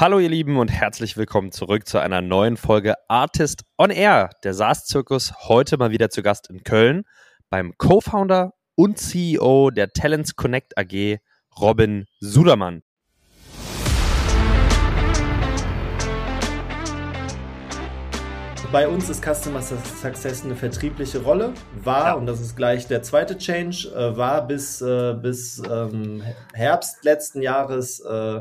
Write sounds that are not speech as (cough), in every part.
Hallo ihr Lieben und herzlich willkommen zurück zu einer neuen Folge Artist on Air, der SaaS-Zirkus, heute mal wieder zu Gast in Köln beim Co-Founder und CEO der Talents Connect AG, Robin Sudermann. Bei uns ist Customer Success eine vertriebliche Rolle, war, ja. und das ist gleich der zweite Change, äh, war bis, äh, bis ähm, Herbst letzten Jahres äh,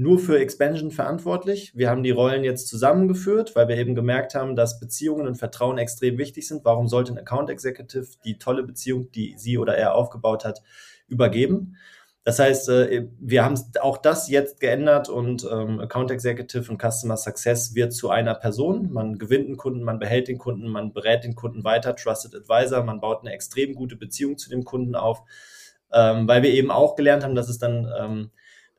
nur für Expansion verantwortlich. Wir haben die Rollen jetzt zusammengeführt, weil wir eben gemerkt haben, dass Beziehungen und Vertrauen extrem wichtig sind. Warum sollte ein Account Executive die tolle Beziehung, die sie oder er aufgebaut hat, übergeben? Das heißt, äh, wir haben auch das jetzt geändert und ähm, Account Executive und Customer Success wird zu einer Person. Man gewinnt den Kunden, man behält den Kunden, man berät den Kunden weiter, Trusted Advisor, man baut eine extrem gute Beziehung zu dem Kunden auf, ähm, weil wir eben auch gelernt haben, dass es dann ähm,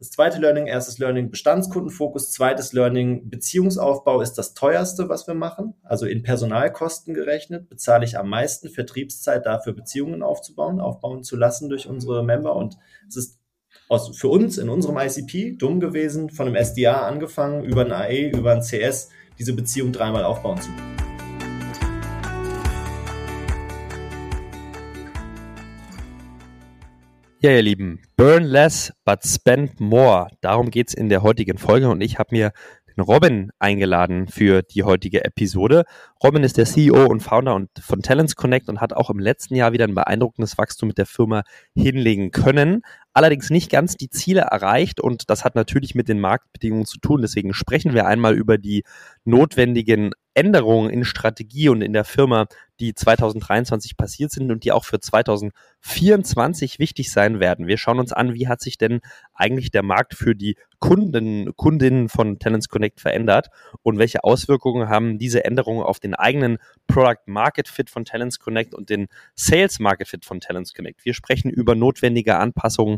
das zweite Learning, erstes Learning Bestandskundenfokus, zweites Learning Beziehungsaufbau ist das teuerste, was wir machen. Also in Personalkosten gerechnet bezahle ich am meisten Vertriebszeit dafür, Beziehungen aufzubauen, aufbauen zu lassen durch unsere Member. Und es ist aus, für uns in unserem ICP dumm gewesen, von einem SDA angefangen, über ein AE, über ein CS, diese Beziehung dreimal aufbauen zu können. Ja, ihr Lieben, burn less, but spend more. Darum geht's in der heutigen Folge und ich habe mir den Robin eingeladen für die heutige Episode. Robin ist der CEO und Founder von Talents Connect und hat auch im letzten Jahr wieder ein beeindruckendes Wachstum mit der Firma hinlegen können. Allerdings nicht ganz die Ziele erreicht und das hat natürlich mit den Marktbedingungen zu tun. Deswegen sprechen wir einmal über die notwendigen Änderungen in Strategie und in der Firma, die 2023 passiert sind und die auch für 2024 wichtig sein werden. Wir schauen uns an, wie hat sich denn eigentlich der Markt für die Kunden, Kundinnen von Tenants Connect verändert und welche Auswirkungen haben diese Änderungen auf den eigenen Product Market Fit von Talents Connect und den Sales Market Fit von Talents Connect. Wir sprechen über notwendige Anpassungen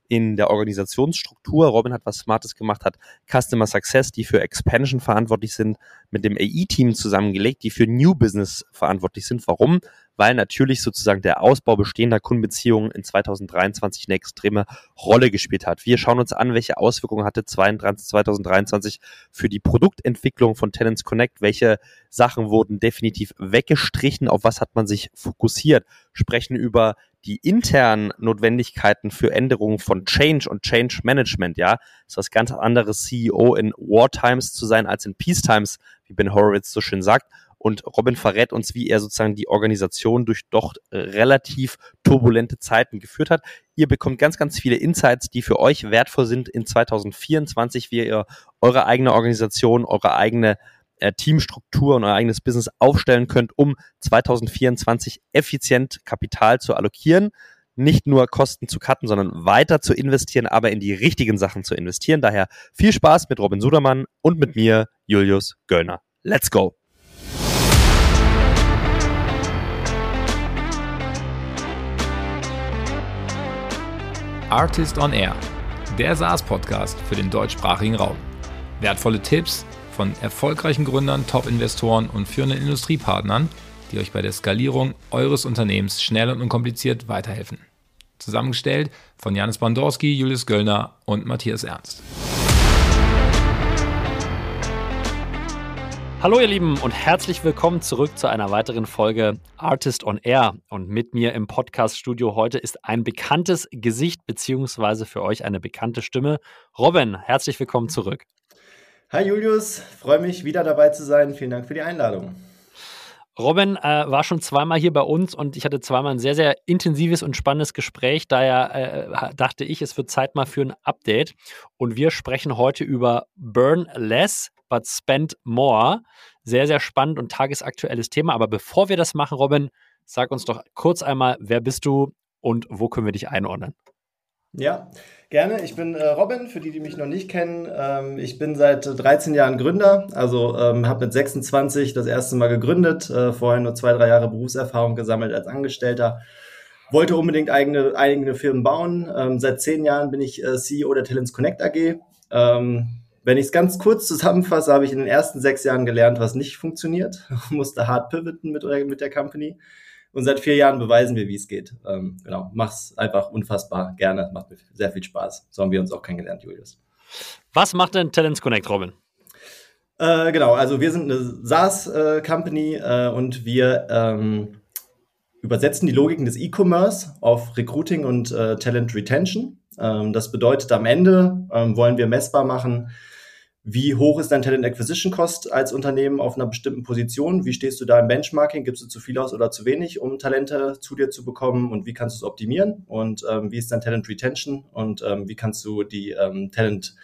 in der Organisationsstruktur. Robin hat was Smartes gemacht, hat Customer Success, die für Expansion verantwortlich sind, mit dem AI-Team zusammengelegt, die für New Business verantwortlich sind. Warum? Weil natürlich sozusagen der Ausbau bestehender Kundenbeziehungen in 2023 eine extreme Rolle gespielt hat. Wir schauen uns an, welche Auswirkungen hatte 2023 für die Produktentwicklung von Tenants Connect, welche Sachen wurden definitiv weggestrichen, auf was hat man sich fokussiert, sprechen über die internen Notwendigkeiten für Änderungen von Change und Change Management, ja, ist was ganz anderes, CEO in Wartimes zu sein als in Peacetimes, wie Ben Horowitz so schön sagt. Und Robin verrät uns, wie er sozusagen die Organisation durch doch relativ turbulente Zeiten geführt hat. Ihr bekommt ganz, ganz viele Insights, die für euch wertvoll sind in 2024, wie ihr eure eigene Organisation, eure eigene äh, Teamstruktur und euer eigenes Business aufstellen könnt, um 2024 effizient Kapital zu allokieren, nicht nur Kosten zu cutten, sondern weiter zu investieren, aber in die richtigen Sachen zu investieren. Daher viel Spaß mit Robin Sudermann und mit mir, Julius Göllner. Let's go! Artist on Air, der SaaS-Podcast für den deutschsprachigen Raum. Wertvolle Tipps, von erfolgreichen Gründern, Top-Investoren und führenden Industriepartnern, die euch bei der Skalierung eures Unternehmens schnell und unkompliziert weiterhelfen. Zusammengestellt von Janis Bandorski, Julius Göllner und Matthias Ernst. Hallo ihr Lieben und herzlich willkommen zurück zu einer weiteren Folge Artist on Air. Und mit mir im Podcast-Studio heute ist ein bekanntes Gesicht beziehungsweise für euch eine bekannte Stimme. Robin, herzlich willkommen zurück. Hi Julius, freue mich wieder dabei zu sein. Vielen Dank für die Einladung. Robin äh, war schon zweimal hier bei uns und ich hatte zweimal ein sehr, sehr intensives und spannendes Gespräch. Daher äh, dachte ich, es wird Zeit mal für ein Update. Und wir sprechen heute über Burn Less, but Spend More. Sehr, sehr spannend und tagesaktuelles Thema. Aber bevor wir das machen, Robin, sag uns doch kurz einmal, wer bist du und wo können wir dich einordnen? Ja, Gerne. Ich bin äh, Robin, für die, die mich noch nicht kennen. Ähm, ich bin seit 13 Jahren Gründer, also ähm, habe mit 26 das erste Mal gegründet, äh, vorher nur zwei, drei Jahre Berufserfahrung gesammelt als Angestellter. Wollte unbedingt eigene, eigene Firmen bauen. Ähm, seit zehn Jahren bin ich äh, CEO der Talents Connect AG. Ähm, wenn ich es ganz kurz zusammenfasse, habe ich in den ersten sechs Jahren gelernt, was nicht funktioniert. (laughs) Musste hart pivoten mit, mit der Company. Und seit vier Jahren beweisen wir, wie es geht. Ähm, genau, mach's einfach unfassbar gerne. Macht mir sehr viel Spaß. So haben wir uns auch kennengelernt, Julius. Was macht denn Talents Connect, Robin? Äh, genau, also wir sind eine SaaS-Company äh, und wir ähm, übersetzen die Logiken des E-Commerce auf Recruiting und äh, Talent Retention. Ähm, das bedeutet, am Ende ähm, wollen wir messbar machen, wie hoch ist dein Talent Acquisition Cost als Unternehmen auf einer bestimmten Position? Wie stehst du da im Benchmarking? Gibst du zu viel aus oder zu wenig, um Talente zu dir zu bekommen? Und wie kannst du es optimieren? Und ähm, wie ist dein Talent Retention? Und ähm, wie kannst du die ähm, Talent,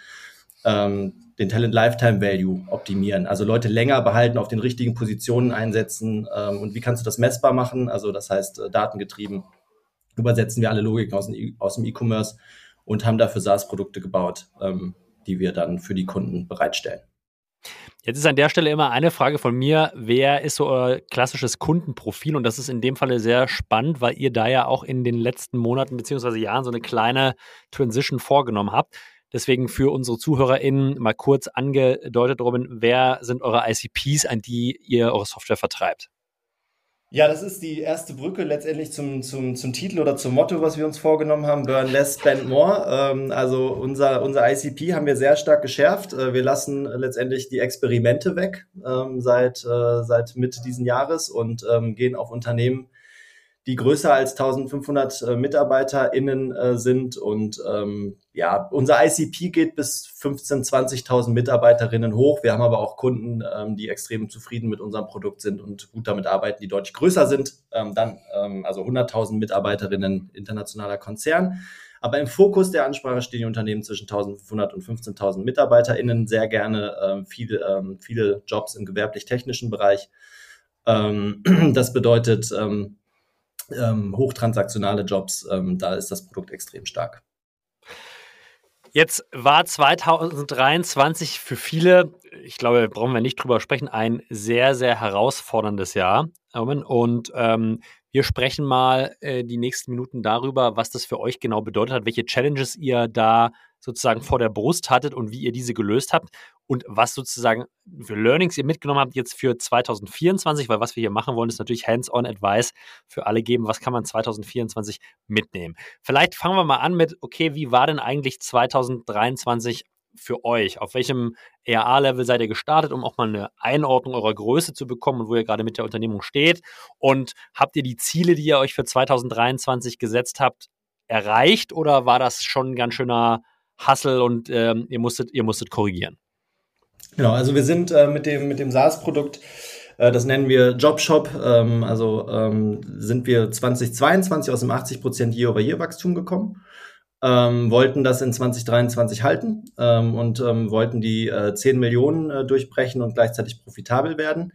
ähm, den Talent Lifetime Value optimieren? Also Leute länger behalten, auf den richtigen Positionen einsetzen. Ähm, und wie kannst du das messbar machen? Also das heißt, äh, datengetrieben übersetzen wir alle Logiken aus, dem, aus dem E-Commerce und haben dafür SaaS-Produkte gebaut. Die wir dann für die Kunden bereitstellen. Jetzt ist an der Stelle immer eine Frage von mir, wer ist so euer klassisches Kundenprofil? Und das ist in dem Falle sehr spannend, weil ihr da ja auch in den letzten Monaten bzw. Jahren so eine kleine Transition vorgenommen habt. Deswegen für unsere ZuhörerInnen mal kurz angedeutet, Robin, wer sind eure ICPs, an die ihr eure Software vertreibt? Ja, das ist die erste Brücke letztendlich zum, zum, zum Titel oder zum Motto, was wir uns vorgenommen haben, Burn Less, Spend More. Ähm, also unser, unser ICP haben wir sehr stark geschärft. Äh, wir lassen letztendlich die Experimente weg ähm, seit, äh, seit Mitte diesen Jahres und ähm, gehen auf Unternehmen, die größer als 1500 äh, MitarbeiterInnen äh, sind. Und ähm, ja, unser ICP geht bis 15.000, 20.000 MitarbeiterInnen hoch. Wir haben aber auch Kunden, ähm, die extrem zufrieden mit unserem Produkt sind und gut damit arbeiten, die deutlich größer sind. Ähm, dann ähm, also 100.000 MitarbeiterInnen internationaler Konzern. Aber im Fokus der Ansprache stehen die Unternehmen zwischen 1.500 und 15.000 MitarbeiterInnen. Sehr gerne ähm, viele, ähm, viele Jobs im gewerblich-technischen Bereich. Ähm, (clears throat) das bedeutet, ähm, ähm, hochtransaktionale Jobs, ähm, da ist das Produkt extrem stark. Jetzt war 2023 für viele, ich glaube, brauchen wir nicht drüber sprechen, ein sehr, sehr herausforderndes Jahr. Und ähm, wir sprechen mal äh, die nächsten Minuten darüber, was das für euch genau bedeutet hat, welche Challenges ihr da sozusagen vor der Brust hattet und wie ihr diese gelöst habt und was sozusagen für Learnings ihr mitgenommen habt jetzt für 2024, weil was wir hier machen wollen, ist natürlich Hands-on Advice für alle geben, was kann man 2024 mitnehmen. Vielleicht fangen wir mal an mit, okay, wie war denn eigentlich 2023 für euch? Auf welchem ERA-Level seid ihr gestartet, um auch mal eine Einordnung eurer Größe zu bekommen und wo ihr gerade mit der Unternehmung steht? Und habt ihr die Ziele, die ihr euch für 2023 gesetzt habt, erreicht oder war das schon ein ganz schöner Hassel und ähm, ihr, musstet, ihr musstet korrigieren? Genau, also wir sind äh, mit dem, mit dem SaaS-Produkt, äh, das nennen wir Jobshop, ähm, also ähm, sind wir 2022 aus dem 80% Year-over-Year-Wachstum gekommen. Ähm, wollten das in 2023 halten ähm, und ähm, wollten die äh, 10 Millionen äh, durchbrechen und gleichzeitig profitabel werden.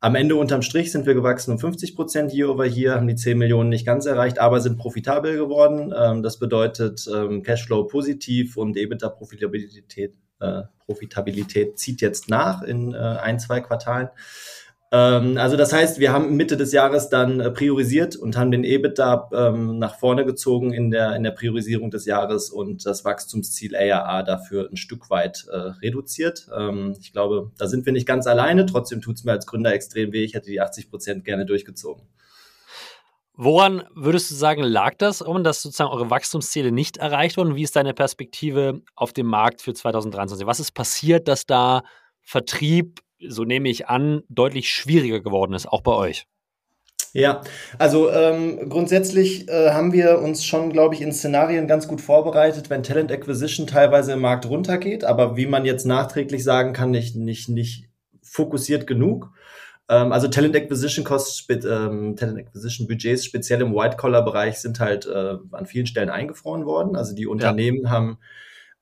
Am Ende unterm Strich sind wir gewachsen um 50 Prozent year over year, haben die 10 Millionen nicht ganz erreicht, aber sind profitabel geworden. Ähm, das bedeutet ähm, Cashflow positiv und EBITDA-Profitabilität äh, Profitabilität zieht jetzt nach in äh, ein, zwei Quartalen. Ähm, also das heißt, wir haben Mitte des Jahres dann äh, priorisiert und haben den EBITDA ähm, nach vorne gezogen in der, in der Priorisierung des Jahres und das Wachstumsziel ARA dafür ein Stück weit äh, reduziert. Ähm, ich glaube, da sind wir nicht ganz alleine. Trotzdem tut es mir als Gründer extrem weh. Ich hätte die 80 Prozent gerne durchgezogen. Woran würdest du sagen, lag das, um dass sozusagen eure Wachstumsziele nicht erreicht wurden? Wie ist deine Perspektive auf dem Markt für 2023? Was ist passiert, dass da Vertrieb, so nehme ich an, deutlich schwieriger geworden ist, auch bei euch? Ja, also ähm, grundsätzlich äh, haben wir uns schon, glaube ich, in Szenarien ganz gut vorbereitet, wenn Talent Acquisition teilweise im Markt runtergeht, aber wie man jetzt nachträglich sagen kann, nicht, nicht, nicht fokussiert genug. Ähm, also Talent Acquisition Costs, ähm, Talent Acquisition Budgets, speziell im White-Collar-Bereich, sind halt äh, an vielen Stellen eingefroren worden. Also die Unternehmen ja. haben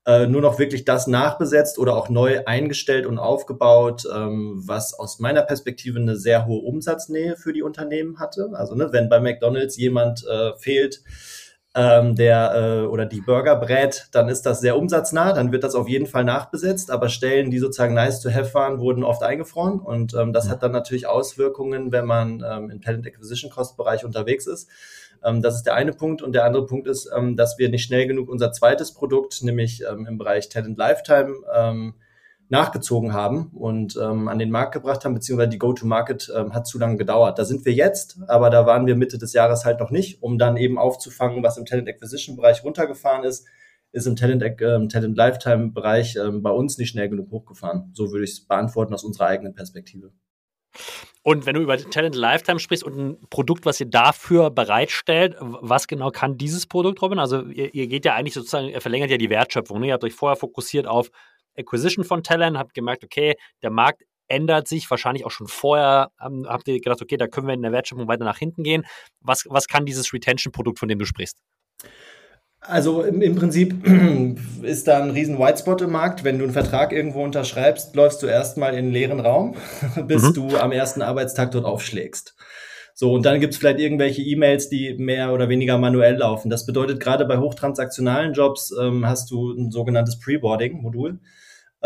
äh, nur noch wirklich das nachbesetzt oder auch neu eingestellt und aufgebaut, ähm, was aus meiner Perspektive eine sehr hohe Umsatznähe für die Unternehmen hatte. Also ne, wenn bei McDonald's jemand äh, fehlt, ähm, der äh, oder die Burger brät, dann ist das sehr umsatznah, dann wird das auf jeden Fall nachbesetzt, aber Stellen, die sozusagen nice to have waren, wurden oft eingefroren und ähm, das hat dann natürlich Auswirkungen, wenn man ähm, im Talent Acquisition Cost Bereich unterwegs ist. Ähm, das ist der eine Punkt und der andere Punkt ist, ähm, dass wir nicht schnell genug unser zweites Produkt, nämlich ähm, im Bereich Talent Lifetime, ähm, nachgezogen haben und ähm, an den Markt gebracht haben, beziehungsweise die Go-to-Market ähm, hat zu lange gedauert. Da sind wir jetzt, aber da waren wir Mitte des Jahres halt noch nicht, um dann eben aufzufangen, was im Talent Acquisition-Bereich runtergefahren ist, ist im Talent, äh, Talent Lifetime Bereich äh, bei uns nicht schnell genug hochgefahren. So würde ich es beantworten aus unserer eigenen Perspektive. Und wenn du über Talent Lifetime sprichst und ein Produkt, was ihr dafür bereitstellt, was genau kann dieses Produkt, Robin? Also ihr, ihr geht ja eigentlich sozusagen, ihr verlängert ja die Wertschöpfung. Ne? Ihr habt euch vorher fokussiert auf Acquisition von Talent, habt gemerkt, okay, der Markt ändert sich, wahrscheinlich auch schon vorher ähm, habt ihr gedacht, okay, da können wir in der Wertschöpfung weiter nach hinten gehen. Was, was kann dieses Retention-Produkt, von dem du sprichst? Also im, im, Prinzip (clears throat) ist da ein riesen Whitespot im Markt. Wenn du einen Vertrag irgendwo unterschreibst, läufst du erstmal in einen leeren Raum, (laughs) bis mhm. du am ersten Arbeitstag dort aufschlägst. So, und dann gibt es vielleicht irgendwelche E-Mails, die mehr oder weniger manuell laufen. Das bedeutet, gerade bei hochtransaktionalen Jobs ähm, hast du ein sogenanntes Preboarding-Modul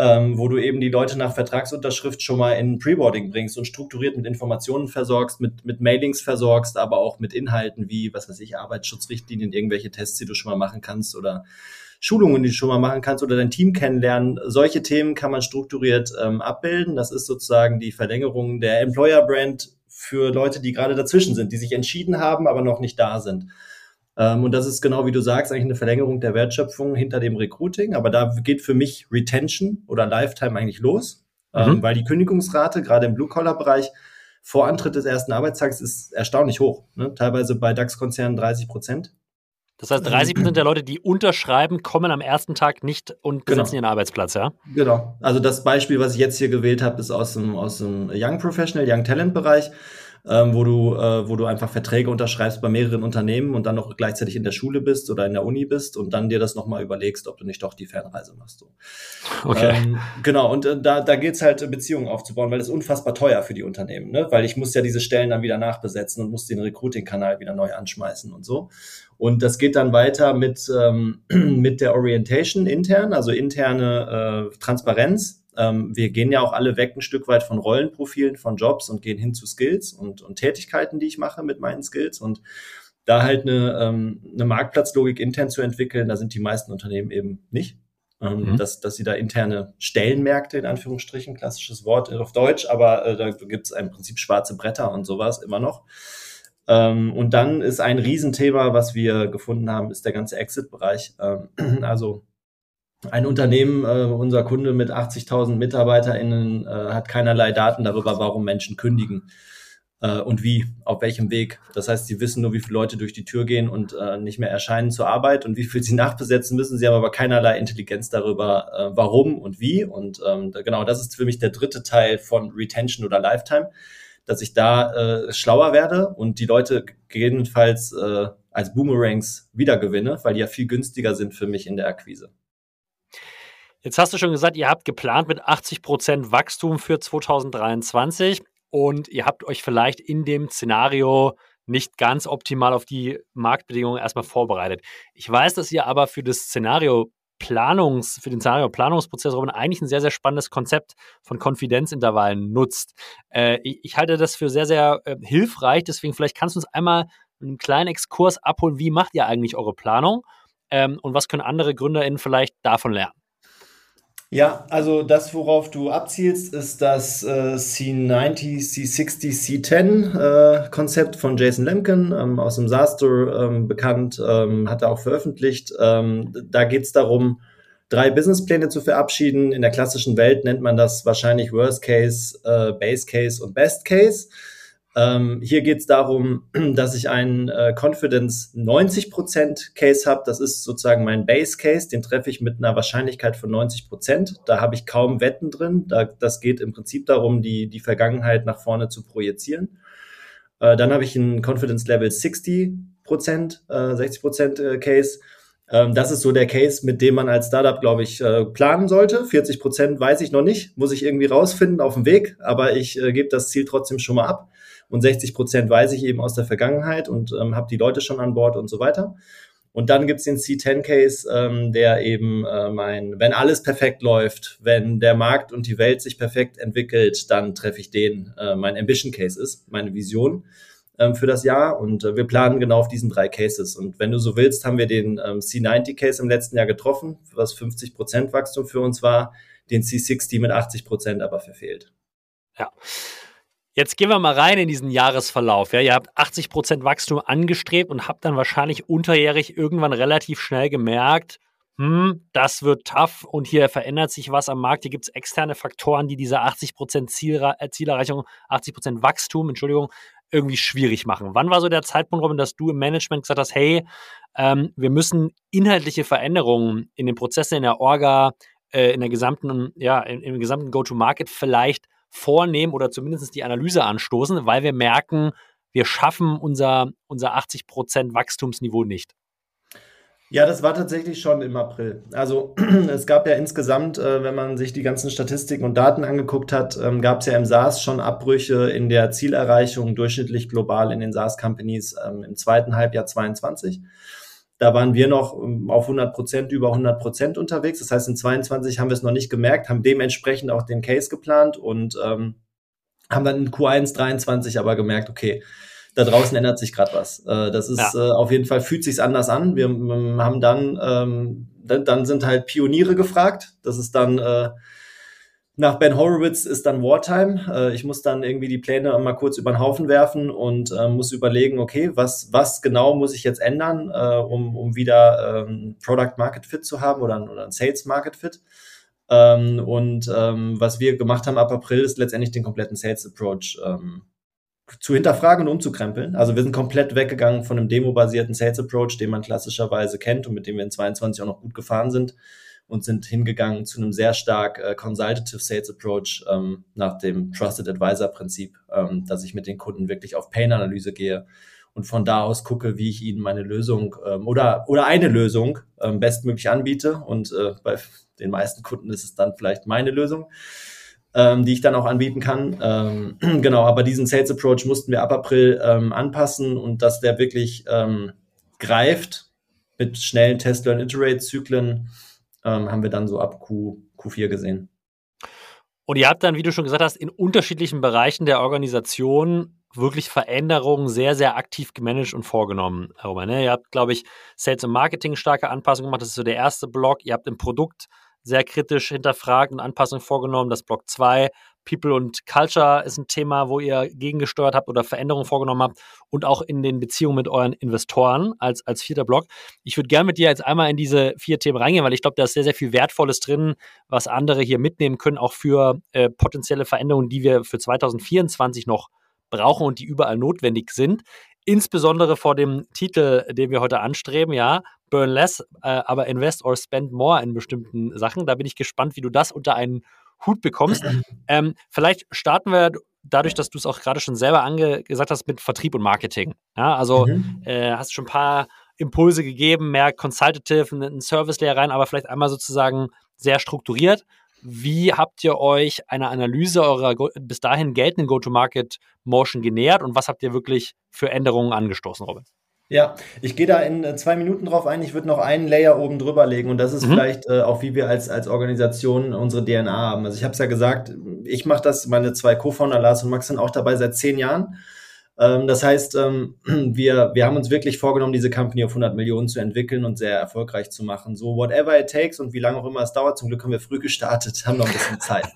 ähm, wo du eben die Leute nach Vertragsunterschrift schon mal in Preboarding bringst und strukturiert mit Informationen versorgst, mit, mit Mailings versorgst, aber auch mit Inhalten wie, was weiß ich, Arbeitsschutzrichtlinien, irgendwelche Tests, die du schon mal machen kannst oder Schulungen, die du schon mal machen kannst oder dein Team kennenlernen. Solche Themen kann man strukturiert ähm, abbilden. Das ist sozusagen die Verlängerung der Employer Brand für Leute, die gerade dazwischen sind, die sich entschieden haben, aber noch nicht da sind. Ähm, und das ist genau wie du sagst, eigentlich eine Verlängerung der Wertschöpfung hinter dem Recruiting. Aber da geht für mich Retention oder Lifetime eigentlich los, ähm, mhm. weil die Kündigungsrate gerade im Blue-Collar-Bereich vor Antritt des ersten Arbeitstags ist erstaunlich hoch. Ne? Teilweise bei DAX-Konzernen 30 Prozent. Das heißt, 30 Prozent der Leute, die unterschreiben, kommen am ersten Tag nicht und besetzen genau. ihren Arbeitsplatz, ja? Genau. Also das Beispiel, was ich jetzt hier gewählt habe, ist aus dem, aus dem Young Professional, Young Talent Bereich ähm, wo du, äh, wo du einfach Verträge unterschreibst bei mehreren Unternehmen und dann noch gleichzeitig in der Schule bist oder in der Uni bist und dann dir das nochmal überlegst, ob du nicht doch die Fernreise machst. So. Okay. Ähm, genau, und äh, da, da gilt es halt, Beziehungen aufzubauen, weil das ist unfassbar teuer für die Unternehmen, ne? Weil ich muss ja diese Stellen dann wieder nachbesetzen und muss den Recruiting-Kanal wieder neu anschmeißen und so. Und das geht dann weiter mit, ähm, (clears throat) mit der Orientation intern, also interne äh, Transparenz ähm, wir gehen ja auch alle weg ein Stück weit von Rollenprofilen, von Jobs und gehen hin zu Skills und, und Tätigkeiten, die ich mache mit meinen Skills. Und da halt eine, ähm, eine Marktplatzlogik intern zu entwickeln, da sind die meisten Unternehmen eben nicht. Ähm, mhm. dass, dass sie da interne Stellenmärkte, in Anführungsstrichen, klassisches Wort auf Deutsch, aber äh, da gibt es im Prinzip schwarze Bretter und sowas immer noch. Ähm, und dann ist ein Riesenthema, was wir gefunden haben, ist der ganze Exit-Bereich. Ähm, (clears throat) also ein Unternehmen, äh, unser Kunde mit 80.000 MitarbeiterInnen, äh, hat keinerlei Daten darüber, warum Menschen kündigen äh, und wie, auf welchem Weg. Das heißt, sie wissen nur, wie viele Leute durch die Tür gehen und äh, nicht mehr erscheinen zur Arbeit und wie viel sie (laughs) nachbesetzen müssen. Sie haben aber keinerlei Intelligenz darüber, äh, warum und wie. Und ähm, genau, das ist für mich der dritte Teil von Retention oder Lifetime, dass ich da äh, schlauer werde und die Leute gegebenenfalls äh, als Boomerangs wiedergewinne, weil die ja viel günstiger sind für mich in der Akquise. Jetzt hast du schon gesagt, ihr habt geplant mit 80 Prozent Wachstum für 2023 und ihr habt euch vielleicht in dem Szenario nicht ganz optimal auf die Marktbedingungen erstmal vorbereitet. Ich weiß, dass ihr aber für das Szenario Planungs, für den Szenario Planungsprozess eigentlich ein sehr, sehr spannendes Konzept von Konfidenzintervallen nutzt. Äh, ich, ich, halte das für sehr, sehr äh, hilfreich. Deswegen vielleicht kannst du uns einmal einen kleinen Exkurs abholen. Wie macht ihr eigentlich eure Planung? Ähm, und was können andere GründerInnen vielleicht davon lernen? Ja, also das, worauf du abzielst, ist das äh, C90, C60, C10 äh, Konzept von Jason Lemkin ähm, aus dem SaaStore ähm, bekannt, ähm, hat er auch veröffentlicht. Ähm, da geht es darum, drei Businesspläne zu verabschieden. In der klassischen Welt nennt man das wahrscheinlich Worst Case, äh, Base Case und Best Case. Ähm, hier geht es darum, (clears throat) dass ich einen äh, Confidence 90% Case habe. Das ist sozusagen mein Base Case. Den treffe ich mit einer Wahrscheinlichkeit von 90%. Da habe ich kaum Wetten drin. Da, das geht im Prinzip darum, die, die Vergangenheit nach vorne zu projizieren. Äh, dann habe ich einen Confidence Level 60%, äh, 60% äh, Case. Ähm, das ist so der Case, mit dem man als Startup, glaube ich, äh, planen sollte. 40% weiß ich noch nicht, muss ich irgendwie rausfinden auf dem Weg, aber ich äh, gebe das Ziel trotzdem schon mal ab und 60 Prozent weiß ich eben aus der Vergangenheit und ähm, habe die Leute schon an Bord und so weiter. Und dann gibt's den C10-Case, ähm, der eben äh, mein, wenn alles perfekt läuft, wenn der Markt und die Welt sich perfekt entwickelt, dann treffe ich den, äh, mein Ambition-Case ist, meine Vision ähm, für das Jahr. Und äh, wir planen genau auf diesen drei Cases. Und wenn du so willst, haben wir den ähm, C90-Case im letzten Jahr getroffen, was 50 Prozent Wachstum für uns war, den C60 mit 80 Prozent aber verfehlt. Ja. Jetzt gehen wir mal rein in diesen Jahresverlauf. Ja, ihr habt 80% Wachstum angestrebt und habt dann wahrscheinlich unterjährig irgendwann relativ schnell gemerkt, hm, das wird tough und hier verändert sich was am Markt. Hier gibt es externe Faktoren, die diese 80% Zielra äh, Zielerreichung, 80% Wachstum, Entschuldigung, irgendwie schwierig machen. Wann war so der Zeitpunkt, Robin, dass du im Management gesagt hast, hey, ähm, wir müssen inhaltliche Veränderungen in den Prozessen, in der Orga, äh, in der gesamten, ja, im, im gesamten Go-to-Market vielleicht vornehmen oder zumindest die Analyse anstoßen, weil wir merken, wir schaffen unser, unser 80% Wachstumsniveau nicht? Ja, das war tatsächlich schon im April. Also (clears throat) es gab ja insgesamt, äh, wenn man sich die ganzen Statistiken und Daten angeguckt hat, ähm, gab es ja im SaaS schon Abbrüche in der Zielerreichung durchschnittlich global in den SaaS-Companies ähm, im zweiten Halbjahr 22. Da waren wir noch ähm, auf 100 Prozent, über 100 Prozent unterwegs. Das heißt, in 22 haben wir es noch nicht gemerkt, haben dementsprechend auch den Case geplant und ähm, haben dann in Q1 23 aber gemerkt, okay, da draußen ändert sich gerade was. Äh, das ist ja. äh, auf jeden Fall, fühlt sich anders an. Wir, wir haben dann, ähm, dann, dann, sind halt Pioniere gefragt. Das ist dann äh, nach Ben Horowitz ist dann Wartime. Äh, ich muss dann irgendwie die Pläne mal kurz über den Haufen werfen und äh, muss überlegen, okay, was, was genau muss ich jetzt ändern, äh, um, um wieder ähm, Product Market Fit zu haben oder, oder ein Sales Market Fit. Ähm, und ähm, was wir gemacht haben ab April ist letztendlich den kompletten Sales Approach zu hinterfragen und umzukrempeln. Also wir sind komplett weggegangen von einem demobasierten Sales Approach, den man klassischerweise kennt und mit dem wir in 22 auch noch gut gefahren sind und sind hingegangen zu einem sehr stark äh, consultative Sales Approach ähm, nach dem Trusted Advisor Prinzip, ähm, dass ich mit den Kunden wirklich auf Pain-Analyse gehe und von da aus gucke, wie ich ihnen meine Lösung ähm, oder, oder eine Lösung ähm, bestmöglich anbiete. Und äh, bei den meisten Kunden ist es dann vielleicht meine Lösung ähm, die ich dann auch anbieten kann. Ähm, (clears throat) genau, aber diesen Sales Approach mussten wir ab April ähm, anpassen und dass der wirklich ähm, greift mit schnellen Test-Learn-Iterate-Zyklen, ähm, haben wir dann so ab Q, Q4 gesehen. Und ihr habt dann, wie du schon gesagt hast, in unterschiedlichen Bereichen der Organisation wirklich Veränderungen sehr, sehr aktiv gemanagt und vorgenommen, Roman. Ne? Ihr habt, glaube ich, Sales und Marketing starke Anpassungen gemacht. Das ist so der erste Block. Ihr habt im Produkt sehr kritisch hinterfragt und Anpassungen vorgenommen. Das Block 2, People und Culture ist ein Thema, wo ihr gegengesteuert habt oder Veränderungen vorgenommen habt und auch in den Beziehungen mit euren Investoren als, als vierter Block. Ich würde gerne mit dir jetzt einmal in diese vier Themen reingehen, weil ich glaube, da ist sehr, sehr viel Wertvolles drin, was andere hier mitnehmen können, auch für äh, potenzielle Veränderungen, die wir für 2024 noch brauchen und die überall notwendig sind. Insbesondere vor dem Titel, den wir heute anstreben, ja, burn less, äh, aber invest or spend more in bestimmten Sachen. Da bin ich gespannt, wie du das unter einen Hut bekommst. (clears throat) Ähm, vielleicht starten wir dadurch, dass du es auch gerade schon selber gesagt hast, mit Vertrieb und Marketing. Ja, also mhm. äh, hast schon ein paar Impulse gegeben, mehr consultative, einen Service-Layer rein, aber vielleicht einmal sozusagen sehr strukturiert. Wie habt ihr euch einer Analyse eurer bis dahin geltenden Go-to-Market-Motion genähert und was habt ihr wirklich für Änderungen angestoßen, Robin? Ja, ich gehe da in äh, zwei Minuten drauf ein. Ich würde noch einen Layer oben drüber legen und das ist mhm. vielleicht äh, auch, wie wir als, als Organisation unsere DNA haben. Also ich habe es ja gesagt, ich mache das, meine zwei Co-Founder Lars und Max sind auch dabei seit zehn Jahren. Ähm, das heißt, ähm, (clears throat) wir, wir haben uns wirklich vorgenommen, diese Company auf 100 Millionen zu entwickeln und sehr erfolgreich zu machen. So whatever it takes und wie lange auch immer es dauert. Zum Glück haben wir früh gestartet, (laughs) haben noch ein bisschen Zeit.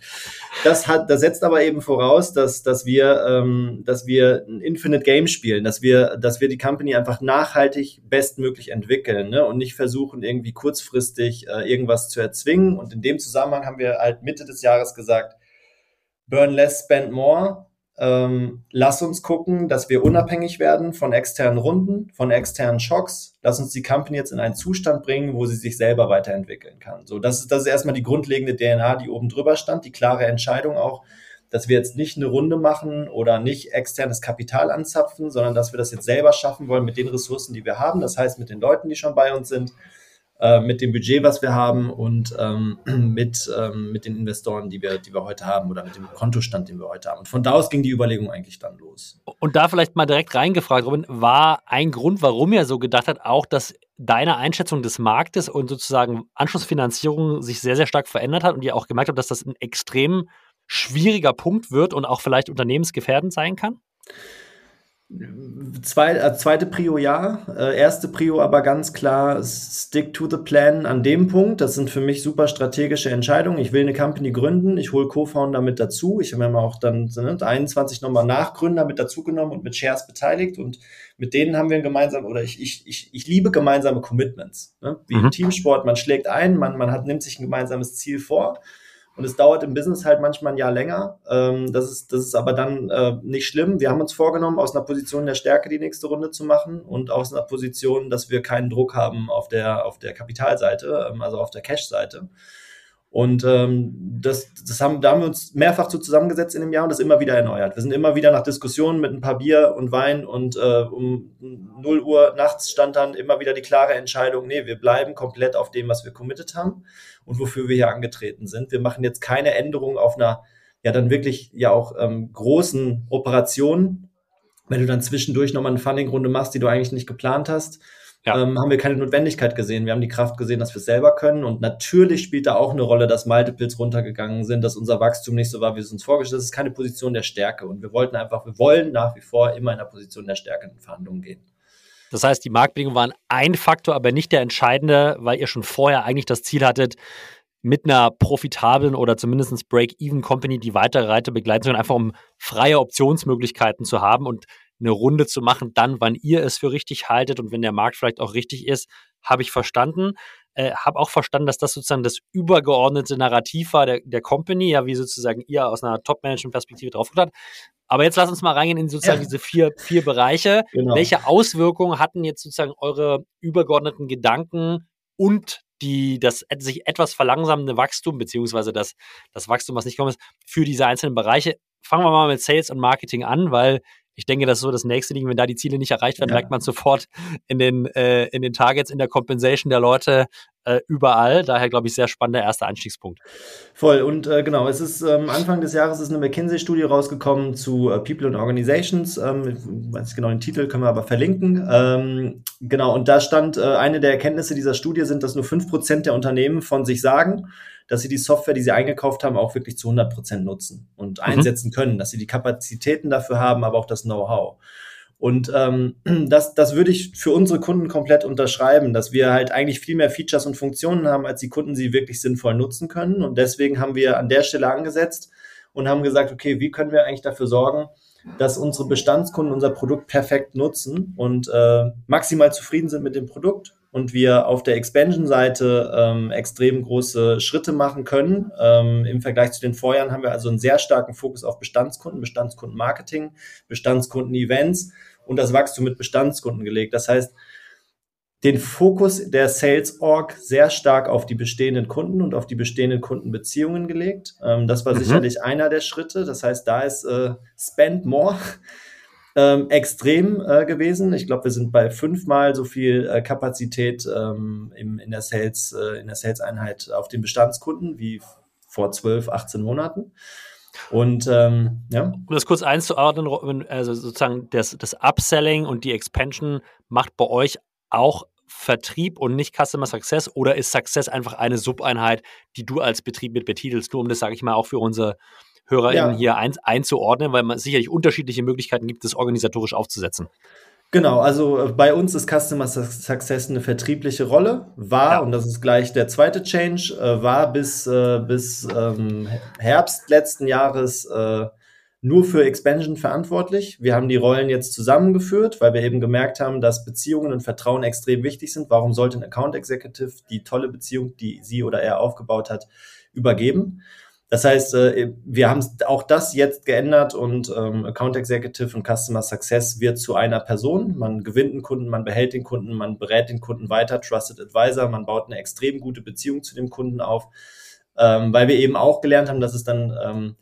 Das hat, das setzt aber eben voraus, dass, dass wir, ähm, dass wir ein Infinite Game spielen, dass wir, dass wir die Company einfach nachhaltig bestmöglich entwickeln ne? und nicht versuchen, irgendwie kurzfristig äh, irgendwas zu erzwingen. Und in dem Zusammenhang haben wir halt Mitte des Jahres gesagt, burn less, spend more ähm, lass uns gucken, dass wir unabhängig werden von externen Runden, von externen Schocks. Lass uns die Company jetzt in einen Zustand bringen, wo sie sich selber weiterentwickeln kann. So, das ist, das ist erstmal die grundlegende DNA, die oben drüber stand, die klare Entscheidung auch, dass wir jetzt nicht eine Runde machen oder nicht externes Kapital anzapfen, sondern dass wir das jetzt selber schaffen wollen mit den Ressourcen, die wir haben. Das heißt, mit den Leuten, die schon bei uns sind, äh, mit dem Budget, was wir haben und ähm, (clears throat) mit, ähm, mit den Investoren, die wir, die wir heute haben oder mit dem Kontostand, den wir heute haben. Und von da aus ging die Überlegung eigentlich dann los. Und da vielleicht mal direkt reingefragt, Robin, war ein Grund, warum er so gedacht hat, auch, dass deine Einschätzung des Marktes und sozusagen Anschlussfinanzierung sich sehr, sehr stark verändert hat und ihr auch gemerkt habt, dass das ein extrem schwieriger Punkt wird und auch vielleicht unternehmensgefährdend sein kann? Zwei, äh, zweite Prio ja, äh, erste Prio aber ganz klar stick to the plan an dem Punkt. Das sind für mich super strategische Entscheidungen. Ich will eine Company gründen, ich hole Co-Founder mit dazu. Ich habe mir auch dann ne, 21 nochmal Nachgründer mit dazugenommen und mit Shares beteiligt und mit denen haben wir gemeinsam oder ich, ich, ich, ich liebe gemeinsame Commitments. Ne? Wie mhm. im Teamsport, man schlägt ein, man, man hat, nimmt sich ein gemeinsames Ziel vor und es dauert im Business halt manchmal ein Jahr länger. Ähm, das, ist, das ist aber dann äh, nicht schlimm. Wir haben uns vorgenommen, aus einer Position der Stärke die nächste Runde zu machen und aus einer Position, dass wir keinen Druck haben auf der, auf der Kapitalseite, ähm, also auf der Cash-Seite. Und ähm, das, das haben, da haben wir uns mehrfach zu zusammengesetzt in dem Jahr und das immer wieder erneuert. Wir sind immer wieder nach Diskussionen mit ein paar Bier und Wein und äh, um 0 Uhr nachts stand dann immer wieder die klare Entscheidung, nee, wir bleiben komplett auf dem, was wir committed haben und wofür wir hier angetreten sind. Wir machen jetzt keine Änderungen auf einer ja dann wirklich ja auch ähm, großen Operation. Wenn du dann zwischendurch nochmal eine Funding-Runde machst, die du eigentlich nicht geplant hast, ja. ähm, haben wir keine Notwendigkeit gesehen. Wir haben die Kraft gesehen, dass wir es selber können. Und natürlich spielt da auch eine Rolle, dass Multiples runtergegangen sind, dass unser Wachstum nicht so war, wie es uns vorgestellt haben. Das ist keine Position der Stärke. Und wir wollten einfach, wir wollen nach wie vor immer in der Position der Stärke in Verhandlungen gehen. Das heißt, die Marktbedingungen waren ein Faktor, aber nicht der entscheidende, weil ihr schon vorher eigentlich das Ziel hattet, mit einer profitablen oder zumindest Break-Even-Company die weitere Reite begleiten zu können, einfach um freie Optionsmöglichkeiten zu haben und eine Runde zu machen, dann, wann ihr es für richtig haltet und wenn der Markt vielleicht auch richtig ist, habe ich verstanden. Äh, habe auch verstanden, dass das sozusagen das übergeordnete Narrativ war der, der Company, ja, wie sozusagen ihr aus einer Top-Management-Perspektive drauf hat. Aber jetzt lass uns mal reingehen in sozusagen ja. diese vier, vier Bereiche. Genau. Welche Auswirkungen hatten jetzt sozusagen eure übergeordneten Gedanken und die, das sich etwas verlangsamende Wachstum, beziehungsweise das, das Wachstum, was nicht kommt, ist, für diese einzelnen Bereiche? Fangen wir mal mit Sales und Marketing an, weil ich denke, das ist so das nächste Ding, wenn da die Ziele nicht erreicht werden, ja. merkt man sofort in den, äh, in den Targets, in der Compensation der Leute äh, überall. Daher, glaube ich, sehr spannender erster Anstiegspunkt. Voll. Und äh, genau, es ist ähm, Anfang des Jahres ist eine McKinsey-Studie rausgekommen zu äh, People and Organizations. Ähm, ich weiß nicht genau den Titel, können wir aber verlinken. Ähm, genau, und da stand, äh, eine der Erkenntnisse dieser Studie sind, dass nur fünf Prozent der Unternehmen von sich sagen, dass sie die Software, die sie eingekauft haben, auch wirklich zu 100 Prozent nutzen und mhm. einsetzen können, dass sie die Kapazitäten dafür haben, aber auch das Know-how. Und ähm, (clears throat) das, das würde ich für unsere Kunden komplett unterschreiben, dass wir halt eigentlich viel mehr Features und Funktionen haben, als die Kunden sie wirklich sinnvoll nutzen können. Und deswegen haben wir an der Stelle angesetzt und haben gesagt, okay, wie können wir eigentlich dafür sorgen, dass unsere Bestandskunden unser Produkt perfekt nutzen und äh, maximal zufrieden sind mit dem Produkt und wir auf der Expansion-Seite ähm, extrem große Schritte machen können. Ähm, Im Vergleich zu den Vorjahren haben wir also einen sehr starken Fokus auf Bestandskunden, Bestandskunden-Marketing, Bestandskunden-Events und das Wachstum mit Bestandskunden gelegt. Das heißt, den Fokus der Sales Org sehr stark auf die bestehenden Kunden und auf die bestehenden Kundenbeziehungen gelegt. Ähm, das war mhm. sicherlich einer der Schritte. Das heißt, da ist äh, Spend More ähm, extrem äh, gewesen. Ich glaube, wir sind bei fünfmal so viel äh, Kapazität ähm, im, in der Sales, äh, in der Sales-Einheit auf den Bestandskunden wie vor 12, 18 Monaten. Und ähm, ja. Um das kurz einzuordnen, also sozusagen das, das Upselling und die Expansion macht bei euch auch Vertrieb und nicht Customer Success oder ist Success einfach eine Subeinheit, die du als Betrieb mit betitelst? Nur um das, sage ich mal, auch für unsere HörerInnen ja. hier ein, einzuordnen, weil man sicherlich unterschiedliche Möglichkeiten gibt, das organisatorisch aufzusetzen. Genau, also äh, bei uns ist Customer Success eine vertriebliche Rolle, war, ja. und das ist gleich der zweite Change, äh, war bis, äh, bis ähm, Herbst letzten Jahres äh, nur für Expansion verantwortlich. Wir haben die Rollen jetzt zusammengeführt, weil wir eben gemerkt haben, dass Beziehungen und Vertrauen extrem wichtig sind. Warum sollte ein Account Executive die tolle Beziehung, die sie oder er aufgebaut hat, übergeben? Das heißt, äh, wir haben auch das jetzt geändert und ähm, Account Executive und Customer Success wird zu einer Person. Man gewinnt den Kunden, man behält den Kunden, man berät den Kunden weiter, Trusted Advisor, man baut eine extrem gute Beziehung zu dem Kunden auf, ähm, weil wir eben auch gelernt haben, dass es dann ähm,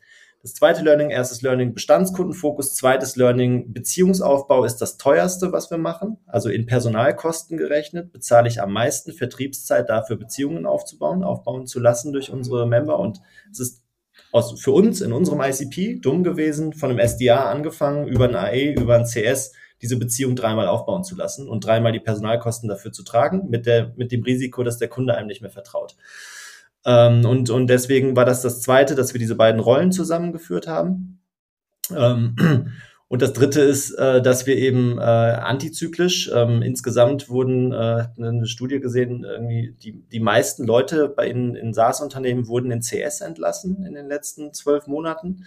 das zweite Learning, erstes Learning Bestandskundenfokus, zweites Learning Beziehungsaufbau ist das teuerste, was wir machen. Also in Personalkosten gerechnet bezahle ich am meisten Vertriebszeit dafür, Beziehungen aufzubauen, aufbauen zu lassen durch unsere Member. Und es ist aus, für uns in unserem ICP dumm gewesen, von einem SDA angefangen, über ein AE, über ein CS, diese Beziehung dreimal aufbauen zu lassen und dreimal die Personalkosten dafür zu tragen, mit, der, mit dem Risiko, dass der Kunde einem nicht mehr vertraut. Ähm, und, und deswegen war das das Zweite, dass wir diese beiden Rollen zusammengeführt haben. Ähm, (clears throat) Und das dritte ist, äh, dass wir eben äh, antizyklisch, ähm, insgesamt wurden äh, eine Studie gesehen, irgendwie die, die meisten Leute bei in, in SaaS-Unternehmen wurden in CS entlassen in den letzten zwölf Monaten.